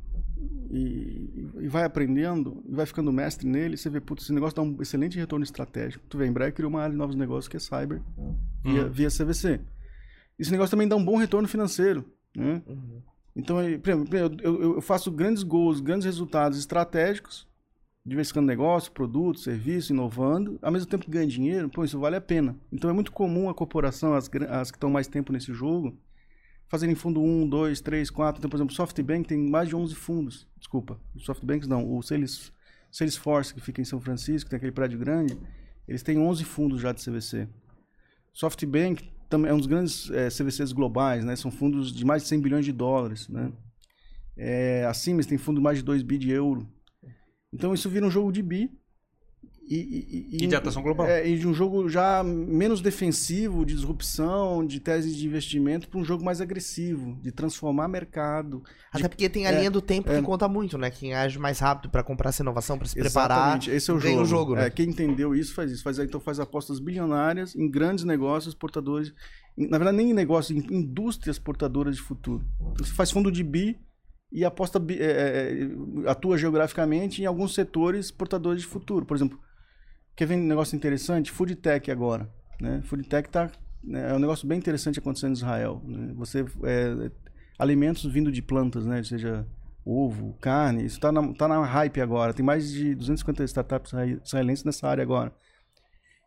e, e vai aprendendo e vai ficando mestre nele, você vê, putz, esse negócio dá um excelente retorno estratégico. Tu vê, a Embraer criou uma área de novos negócios que é cyber via, via CVC. Esse negócio também dá um bom retorno financeiro, né? Então, por exemplo, eu, eu- eu faço grandes gols, grandes resultados estratégicos, diversificando negócio, produto, serviço, inovando, ao mesmo tempo que ganha dinheiro, pô, isso vale a pena. Então é muito comum a corporação, as, as que estão mais tempo nesse jogo, fazerem fundo 1, 2, 3, 4. Então, por exemplo, o SoftBank tem mais de 11 fundos. Desculpa, o SoftBank não, o Sales, Salesforce, que fica em São Francisco, tem aquele prédio grande, eles têm 11 fundos já de CVC. SoftBank também é um dos grandes eh, CVCs globais, né? São fundos de mais de 100 bilhões de dólares, né? É, a Siemens tem fundo mais de 2 bi de euro. Então isso vira um jogo de bi. E, e, E de atuação global. É, e de um jogo já menos defensivo, de disrupção, de tese de investimento, para um jogo mais agressivo, de transformar mercado. de- Até porque tem a é, linha do tempo é. que conta muito, né? Quem age mais rápido pra comprar essa inovação, pra se preparar, Exatamente, esse é o jogo. o jogo, né? É, quem entendeu isso faz isso. Faz, então faz apostas bilionárias em grandes negócios portadores. em- Na verdade, nem em negócios, em indústrias portadoras de futuro. Você faz fundo de bi e aposta é, é, atua geograficamente em alguns setores portadores de futuro. Por exemplo, quer ver um negócio interessante? Food tech agora. Né? Food tech tá, né, é um negócio bem interessante acontecendo em Israel. né? Você é, alimentos vindo de plantas, né? seja ovo, carne, isso está na, tá na hype agora. Tem mais de 250 startups israel- israelenses nessa área agora.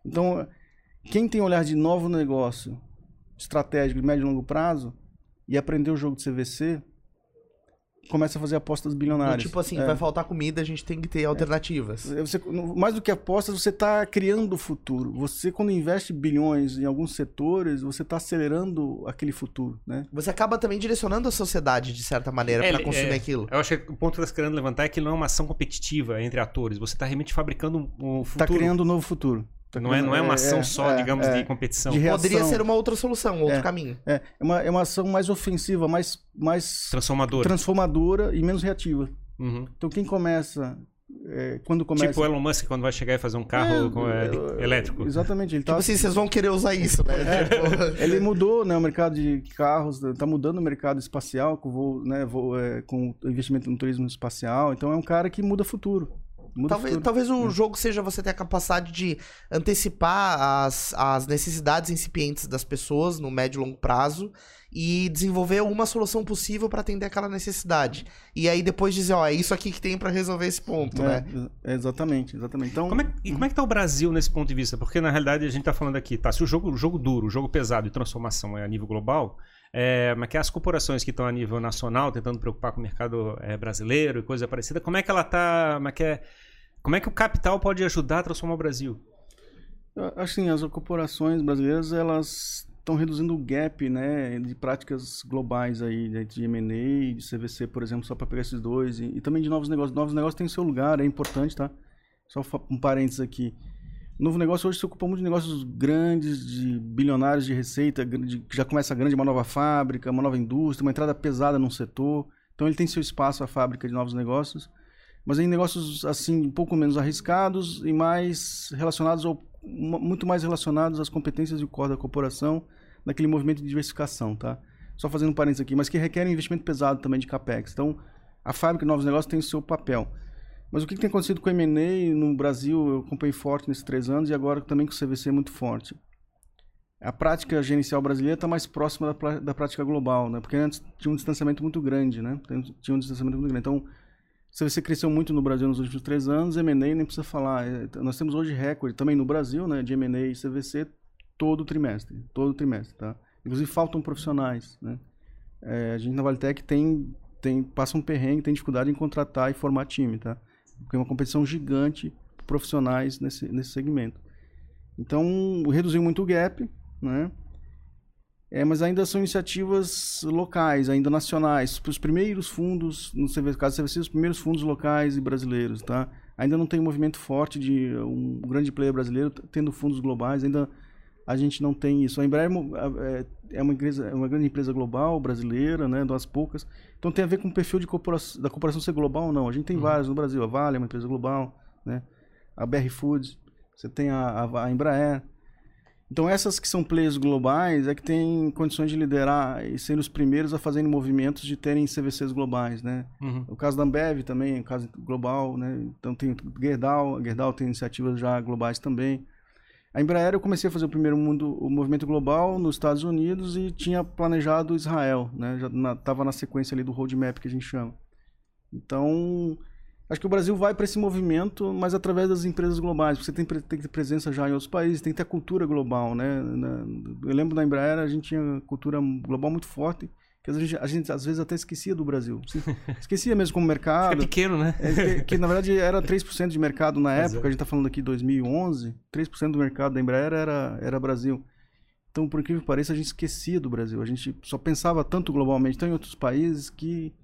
Então, quem tem olhar de novo negócio, estratégico de médio e longo prazo, e aprender o jogo de CVC, começa a fazer apostas bilionárias. Tipo assim, É. vai faltar comida, a gente tem que ter alternativas. Você, no- mais do que apostas, você está criando o futuro. Você, quando investe bilhões em alguns setores, você está acelerando aquele futuro, né? Você acaba também direcionando a sociedade, de certa maneira, É, pra consumir é, aquilo. Eu acho que o ponto que você está querendo levantar é que não é uma ação competitiva entre atores. Você está realmente fabricando um, Está futuro. criando um novo futuro. Não, é, não é uma ação só, é, digamos, é. de competição. De reação. Poderia ser uma outra solução, outro É. caminho. É, é uma, é uma ação mais ofensiva, mais, mais Transformador. transformadora e menos reativa. Uhum. Então quem começa, é, quando começa... Tipo o Elon Musk quando vai chegar e fazer um carro É, com, é, é, elétrico. Exatamente, ele tá, Tipo assim, vocês vão querer usar isso, né? [LAUGHS] Tipo, ele mudou né, o mercado de carros, está mudando o mercado espacial com, voo, né, voo, é, com investimento no turismo espacial. Então é um cara que muda futuro. Muda Talvez, futuro. talvez Hum. o jogo seja você ter a capacidade de antecipar as, as necessidades incipientes das pessoas no médio e longo prazo e desenvolver uma solução possível para atender aquela necessidade. E aí depois dizer, ó, é isso aqui que tem para resolver esse ponto, É, né? é, exatamente, exatamente. Então, Como é, e como é que tá o Brasil nesse ponto de vista? Porque na realidade a gente tá falando aqui, tá? Se o jogo, o jogo duro, o jogo pesado e transformação é a nível global, é, mas que as corporações que estão a nível nacional tentando preocupar com o mercado é, brasileiro e coisa parecida, como é que ela tá. Como é que, é, como é que o capital pode ajudar a transformar o Brasil? assim, as corporações brasileiras elas estão reduzindo o gap, né, de práticas globais aí, né, de M&A, de CVC, por exemplo, só para pegar esses dois e, e também de novos negócios. Novos negócios têm seu lugar, é importante, tá? Só um parênteses aqui. Novo negócio hoje se ocupa muito de negócios grandes, de bilionários de receita, de- que já começa grande, uma nova fábrica, uma nova indústria, uma entrada pesada num setor. Então ele tem seu espaço, a fábrica de novos negócios. Mas em negócios assim, um pouco menos arriscados e mais relacionados ao mu- muito mais relacionados às competências e o core da corporação naquele movimento de diversificação, tá? Só fazendo um parênteses aqui, mas que requerem investimento pesado também de capex. Então, a fábrica de novos negócios tem o seu papel. Mas o que que tem acontecido com o M&A no Brasil, eu acompanhei forte nesses três anos e agora também com o CVC muito forte. A prática gerencial brasileira está mais próxima da, da prática global, né? Porque antes tinha um distanciamento muito grande, né? Tinha um distanciamento muito grande. Então, CVC cresceu muito no Brasil nos últimos três anos, M&A nem precisa falar. É, Nós temos hoje recorde também no Brasil, né, de M&A e CVC todo trimestre, todo trimestre, tá? Inclusive faltam profissionais, né? É, a gente na Valitec tem, tem passa um perrengue, tem dificuldade em contratar e formar time, tá? Porque é uma competição gigante por profissionais nesse, nesse segmento. Então, reduziu muito o gap, né? É, mas ainda são iniciativas locais, ainda nacionais. Os primeiros fundos, no caso CVC, os primeiros fundos locais e brasileiros, tá? Ainda não tem um movimento forte de um grande player brasileiro tendo fundos globais, ainda a gente não tem isso. A Embraer é é- é uma, empresa, é uma grande empresa global, brasileira, né, das poucas. Então tem a ver com o perfil de corporação, da corporação ser global ou não. A gente tem várias no Brasil. A Vale é uma empresa global, né? A BR Foods, você tem a, a, a Embraer. Então essas que são players globais é que têm condições de liderar e serem os primeiros a fazerem movimentos de terem CVCs globais, né? Uhum. O caso da Ambev também é um caso global, né? Então tem Gerdau, a Gerdau tem iniciativas já globais também. A Embraer eu comecei a fazer o primeiro mundo, o movimento global nos Estados Unidos e tinha planejado Israel, né? Já na, tava na sequência ali do roadmap que a gente chama. Então, acho que o Brasil vai para esse movimento, mas através das empresas globais. Você tem, tem que ter presença já em outros países, tem que ter a cultura global, né? Na- eu lembro da Embraer, a gente tinha cultura global muito forte, que a gente, a gente às vezes até esquecia do Brasil. Esquecia mesmo como Fica mercado. pequeno, né? É, que, que, na verdade era 3% de mercado na Pois época, é. a gente tá falando aqui 2011, 3% do mercado da Embraer era, era Brasil. Então, por incrível que pareça, a gente esquecia do Brasil. A gente só pensava tanto globalmente, então em outros países que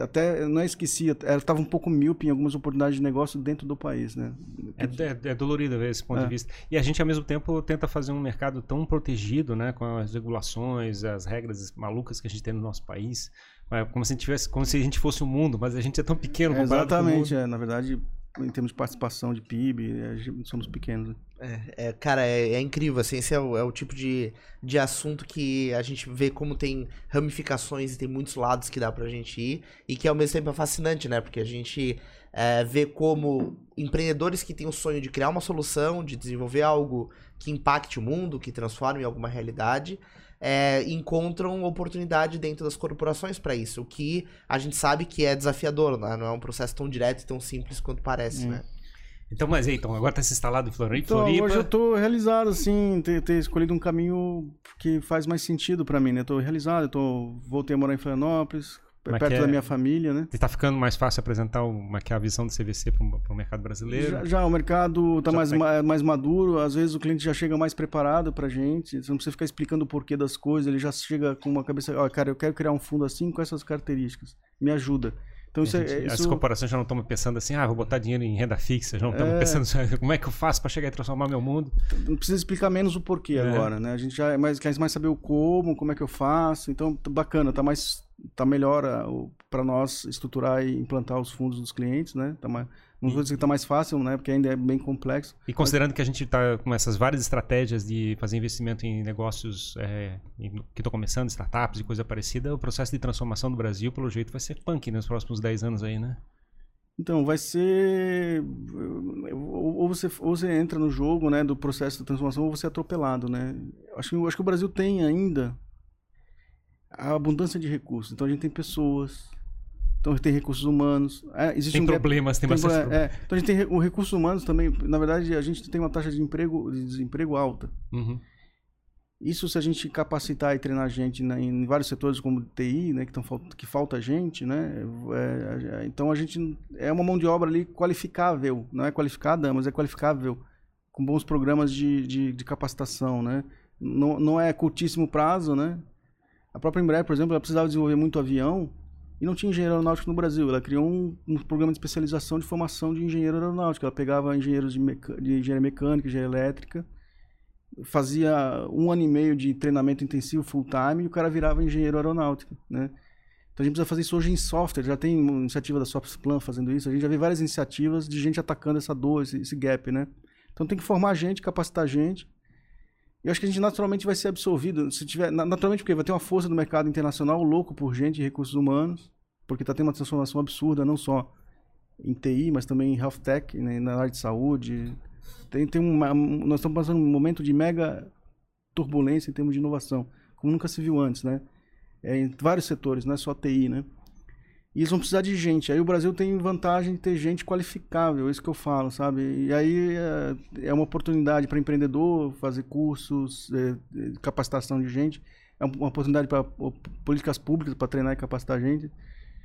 até não é esquecia, estava um pouco míope em algumas oportunidades de negócio dentro do país, né? É, é, é dolorido ver esse ponto É. de vista. E a gente, ao mesmo tempo, tenta fazer um mercado tão protegido, né? Com as regulações, as regras malucas que a gente tem no nosso país. É como se a gente, tivesse, como se a gente fosse o mundo, mas a gente é tão pequeno É, comparado com o exatamente, mundo. é, na verdade, em termos de participação de PIB, somos pequenos. É, é, cara, é, é incrível, assim, esse é o, é o tipo de, de assunto que a gente vê como tem ramificações e tem muitos lados que dá pra gente ir, e que ao mesmo tempo é fascinante, né, porque a gente é, vê como empreendedores que têm o sonho de criar uma solução, de desenvolver algo que impacte o mundo, que transforme alguma realidade, é, encontram oportunidade dentro das corporações pra isso, o que a gente sabe que é desafiador, né? não é um processo tão direto e tão simples quanto parece, Hum. né? Então, mas aí, então, agora tá se instalado em Floripa. Então, hoje eu tô realizado, assim, ter, ter escolhido um caminho que faz mais sentido pra mim, né? Tô realizado, eu tô, voltei a morar em Florianópolis, perto que é- da minha família, né? Está ficando mais fácil apresentar uma, que é a visão do CVC para o mercado brasileiro? Já, já, o mercado está Já mais, tem- ma- mais maduro, às vezes o cliente já chega mais preparado para gente, você não precisa ficar explicando o porquê das coisas, ele já chega com uma cabeça, ó, cara, eu quero criar um fundo assim com essas características, me ajuda. Então isso, é, gente- As isso corporações já não estão pensando assim, ah, vou botar dinheiro em renda fixa, já não estão É. pensando assim, como é que eu faço para chegar e transformar meu mundo? não precisa explicar menos o porquê É. agora, né? A gente já é mais, quer mais saber o como, como é que eu faço, então bacana, tá mais, tá melhor para nós estruturar e implantar os fundos dos clientes, né? Tá mais, não vou dizer que tá mais fácil, né? Porque ainda é bem complexo. E considerando que a gente está com essas várias estratégias de fazer investimento em negócios é, que estão começando, startups e coisa parecida, o processo de transformação do Brasil, pelo jeito, vai ser punk nos próximos 10 anos aí, né? Então, vai ser. Ou você, ou você entra no jogo né, do processo de transformação, ou você é atropelado. Né? Acho, que- acho que o Brasil tem ainda a abundância de recursos. Então, a gente tem pessoas, então, a gente tem recursos humanos. É, existe Tem um gap- problemas, tem tem bastante pro- problemas. é, então, a gente tem os recursos humanos também. Na verdade, a gente tem uma taxa de, emprego, de desemprego alta. Uhum. Isso se a gente capacitar e treinar gente né, em vários setores como TI, né, que, tão, que falta gente, né, é, então a gente é uma mão de obra ali qualificável, não é qualificada, mas é qualificável, com bons programas de, de, de capacitação, né, não, não é curtíssimo prazo, né, a própria Embraer, por exemplo, ela precisava desenvolver muito avião e não tinha engenheiro aeronáutico no Brasil, ela criou um, um programa de especialização de formação de engenheiro aeronáutico, ela pegava engenheiros de, de engenharia mecânica, engenharia elétrica, fazia um ano e meio de treinamento intensivo full time e o cara virava engenheiro aeronáutico, né? Então a gente precisa fazer isso hoje em software, já tem uma iniciativa da Softplan fazendo isso, a gente já vê várias iniciativas de gente atacando essa dor, esse, esse gap, né? Então tem que formar gente, capacitar gente. Eu acho que a gente naturalmente vai ser absorvido, se tiver, na- naturalmente porque vai ter uma força do mercado internacional louco por gente e recursos humanos, porque está tendo uma transformação absurda, não só em TI, mas também em health tech, né, na área de saúde, tem, tem uma, um- nós estamos passando um momento de mega turbulência em termos de inovação, como nunca se viu antes, né? É, em vários setores, não é só TI, né? E eles vão precisar de gente. Aí o Brasil tem vantagem de ter gente qualificável, é isso que eu falo, sabe? E aí é, é uma oportunidade para empreendedor fazer cursos, é, é, capacitação de gente, é uma oportunidade para políticas públicas para treinar e capacitar gente.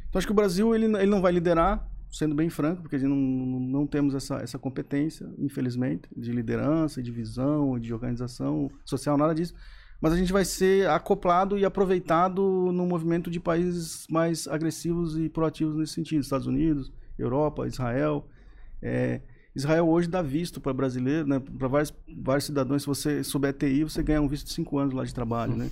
Então acho que o Brasil ele, ele não vai liderar, sendo bem franco, porque a gente não, não, temos essa, essa competência, infelizmente, de liderança, de visão, de organização social, nada disso. Mas a gente vai ser acoplado e aproveitado no movimento de países mais agressivos e proativos nesse sentido. Estados Unidos, Europa, Israel. É, Israel hoje dá visto para brasileiro, né, para vários, vários cidadãos. Se você souber TI, você ganha um visto de cinco anos lá de trabalho, né?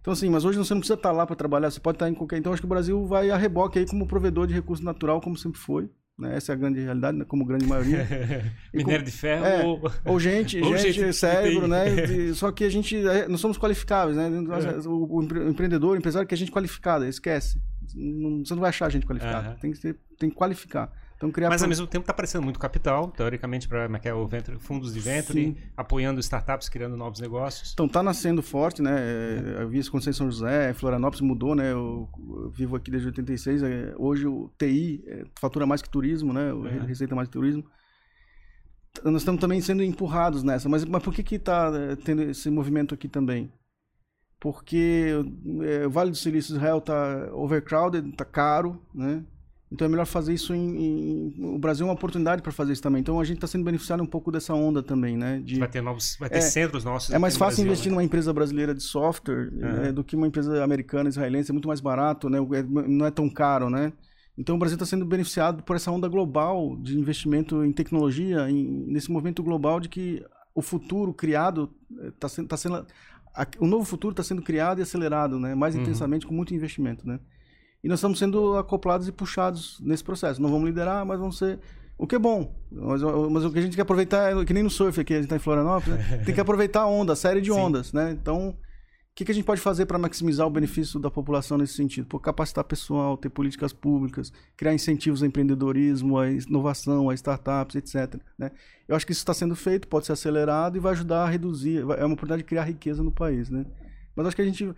Então, assim, mas hoje você não precisa estar lá para trabalhar, você pode estar em qualquer. Então, acho que o Brasil vai a reboque aí como provedor de recurso natural, como sempre foi. Né? Essa é a grande realidade, né? como grande maioria. [LAUGHS] Minério com- de ferro é, ou... Ou gente, [LAUGHS] Ou gente, gente cérebro, né? [LAUGHS] Só que a gente, é, nós somos qualificáveis, né? Nós- O, o empre- o empreendedor, o empresário que é gente qualificada, esquece. Não- você não vai achar gente qualificada, Aham. tem, que ter, tem que qualificar. Então, criar... Mas ao pro- mesmo tempo está aparecendo muito capital, teoricamente, para o venture, fundos de venture, Sim. apoiando startups, criando novos negócios. Então tá nascendo forte, né? É, Eu vi isso em São José, Florianópolis mudou, né? Eu, vivo aqui desde 86. é, Hoje o TI é, fatura mais que turismo, né? O É. Receita mais que turismo. T- Nós estamos também sendo empurrados nessa. Mas, mas por que que tá é, tendo esse movimento aqui também? Porque é, o Vale do Silício Israel tá overcrowded, tá caro, né? Então é melhor fazer isso em, em- o Brasil é uma oportunidade para fazer isso também. Então a gente está sendo beneficiado um pouco dessa onda também, né? De, Vai ter novos, vai ter É, centros nossos. é mais no fácil Brasil, investir né? numa empresa brasileira de software né, do que uma empresa americana, israelense. É muito mais barato, né? É- Não é tão caro, né? Então o Brasil está sendo beneficiado por essa onda global de investimento em tecnologia, em- nesse movimento global de que o futuro criado está sendo, tá sendo a- o novo futuro está sendo criado e acelerado, né? Mais Uhum. intensamente com muito investimento, né? E nós estamos sendo acoplados e puxados nesse processo. Não vamos liderar, mas vamos ser o que é bom. Mas, mas o que a gente quer aproveitar é que nem no surf aqui, a gente está em Florianópolis, né? [LAUGHS] tem que aproveitar a onda, a série de Sim. ondas, né? Então, o que, que a gente pode fazer para maximizar o benefício da população nesse sentido? Pô, capacitar pessoal, ter políticas públicas, criar incentivos ao empreendedorismo, à inovação, a startups, etc. Né? Eu acho que isso está sendo feito, pode ser acelerado e vai ajudar a reduzir, é uma oportunidade de criar riqueza no país, né? Mas acho que a gente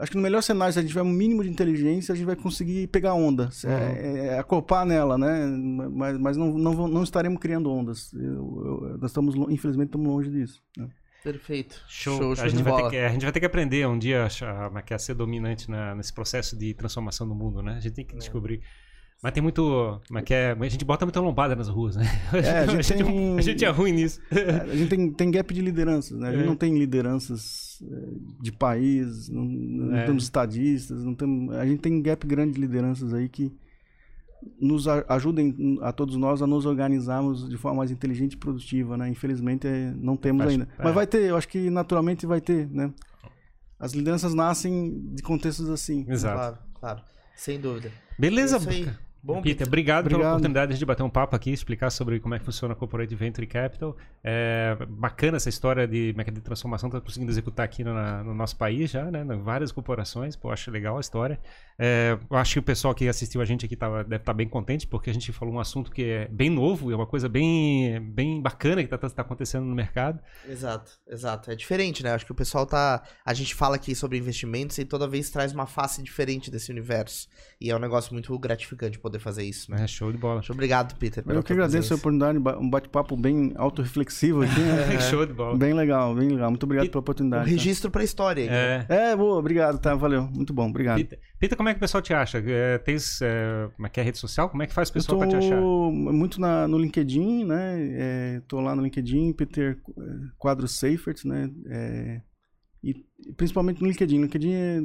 Acho que no melhor cenário, se a gente tiver um mínimo de inteligência, a gente vai conseguir pegar onda, é, é, é, acoplar nela, né? Mas, mas não, não, não estaremos criando ondas. Eu- eu- nós estamos, infelizmente, estamos longe disso. né? Perfeito. Show. Show, show a, gente vai ter que, a gente vai ter que aprender um dia a, a, a ser dominante na, nesse processo de transformação do mundo, né? A gente tem que descobrir. Mas tem muito. Como é que é? A gente bota muita lombada nas ruas, né? É, [LAUGHS] a gente tem- a gente é ruim nisso. A gente tem, tem gap de lideranças, né? A gente É. não tem lideranças eh, de país, não, não É. temos estadistas, não temos, a gente tem gap grande de lideranças aí que nos a- ajudem a todos nós a nos organizarmos de forma mais inteligente e produtiva, né? Infelizmente não temos Faz- ainda. é. Mas vai ter, eu acho que naturalmente vai ter, né? As lideranças nascem de contextos assim. Exato. Claro, claro. Sem dúvida. Beleza, É isso aí. Buca. Bom, Peter, obrigado, pela Obrigado. oportunidade de bater um papo aqui, explicar sobre como é que funciona a Corporate Venture Capital. É bacana essa história de, é que é, de transformação que está conseguindo executar aqui no, no nosso país já, né? Em várias corporações. Pô, acho legal a história. É, eu acho que o pessoal que assistiu a gente aqui tava, deve estar bem contente, porque a gente falou um assunto que é bem novo, é uma coisa bem, bem bacana que está acontecendo no mercado. Exato, exato. É diferente, né? Acho que o pessoal tá. A gente fala aqui sobre investimentos e toda vez traz uma face diferente desse universo. E é um negócio muito gratificante poder fazer isso, né? É show de bola. Muito obrigado, Peter. pela Eu que agradeço a oportunidade, um bate-papo bem autorreflexivo aqui, né? [LAUGHS] show de bola. Bem legal, bem legal. Muito obrigado pela Um oportunidade. tá? registro pra história aí. né? É. É, boa, obrigado, tá? Valeu. Muito bom, obrigado. Peter, Peter, como é que o pessoal te acha? É, tens, é, como é que é a rede social? Como é que faz o pessoal tô para te achar? muito na, no LinkedIn, né? É, tô lá no LinkedIn, Peter é, Quadros Seifert, né? É, e principalmente no LinkedIn. LinkedIn é,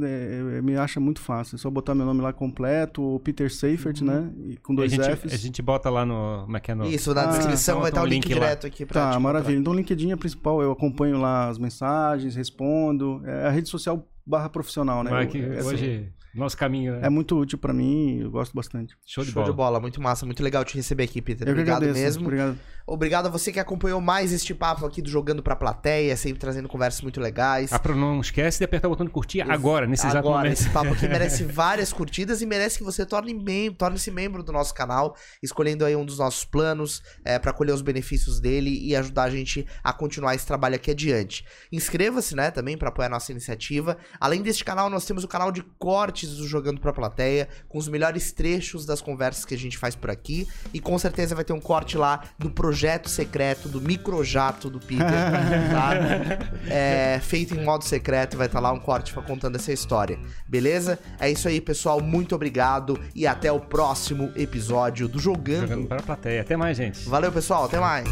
é, me acha muito fácil. É só botar meu nome lá completo, Peter Seifert, né? E com a, dois gente, Fs. a gente bota lá no. Como é que é no. Isso, na Ah, descrição então vai estar o link, link direto aqui pra Tá, te maravilha. Então, o LinkedIn é principal. Eu acompanho lá as mensagens, respondo. É a rede social barra profissional, né? Mas Eu- que é, assim, hoje, nosso caminho. né? é muito útil pra mim, eu gosto bastante. show de Show bola. de bola, muito massa, muito legal te receber aqui, Peter. Eu Obrigado agradeço. mesmo. Obrigado. Obrigado a você que acompanhou mais este papo aqui do Jogando pra Plateia, sempre trazendo conversas muito legais. Ah, pra- não esquece de apertar o botão de curtir agora, nesse exato Agora, momento. esse papo aqui [LAUGHS] merece várias curtidas e merece que você torne membro, torne-se membro do nosso canal, escolhendo aí um dos nossos planos é, para colher os benefícios dele e ajudar a gente a continuar esse trabalho aqui adiante. Inscreva-se, né, também para apoiar a nossa iniciativa. Além deste canal, nós temos o canal de cortes do Jogando pra Plateia, com os melhores trechos das conversas que a gente faz por aqui e com certeza vai ter um corte lá do projeto secreto, do microjato do Peter, tá? [LAUGHS] É, feito em modo secreto, vai estar lá um corte contando essa história. Beleza? É isso aí, pessoal. Muito obrigado e até o próximo episódio do Jogando. Jogando para a plateia. Até mais, gente. Valeu, pessoal. Até mais.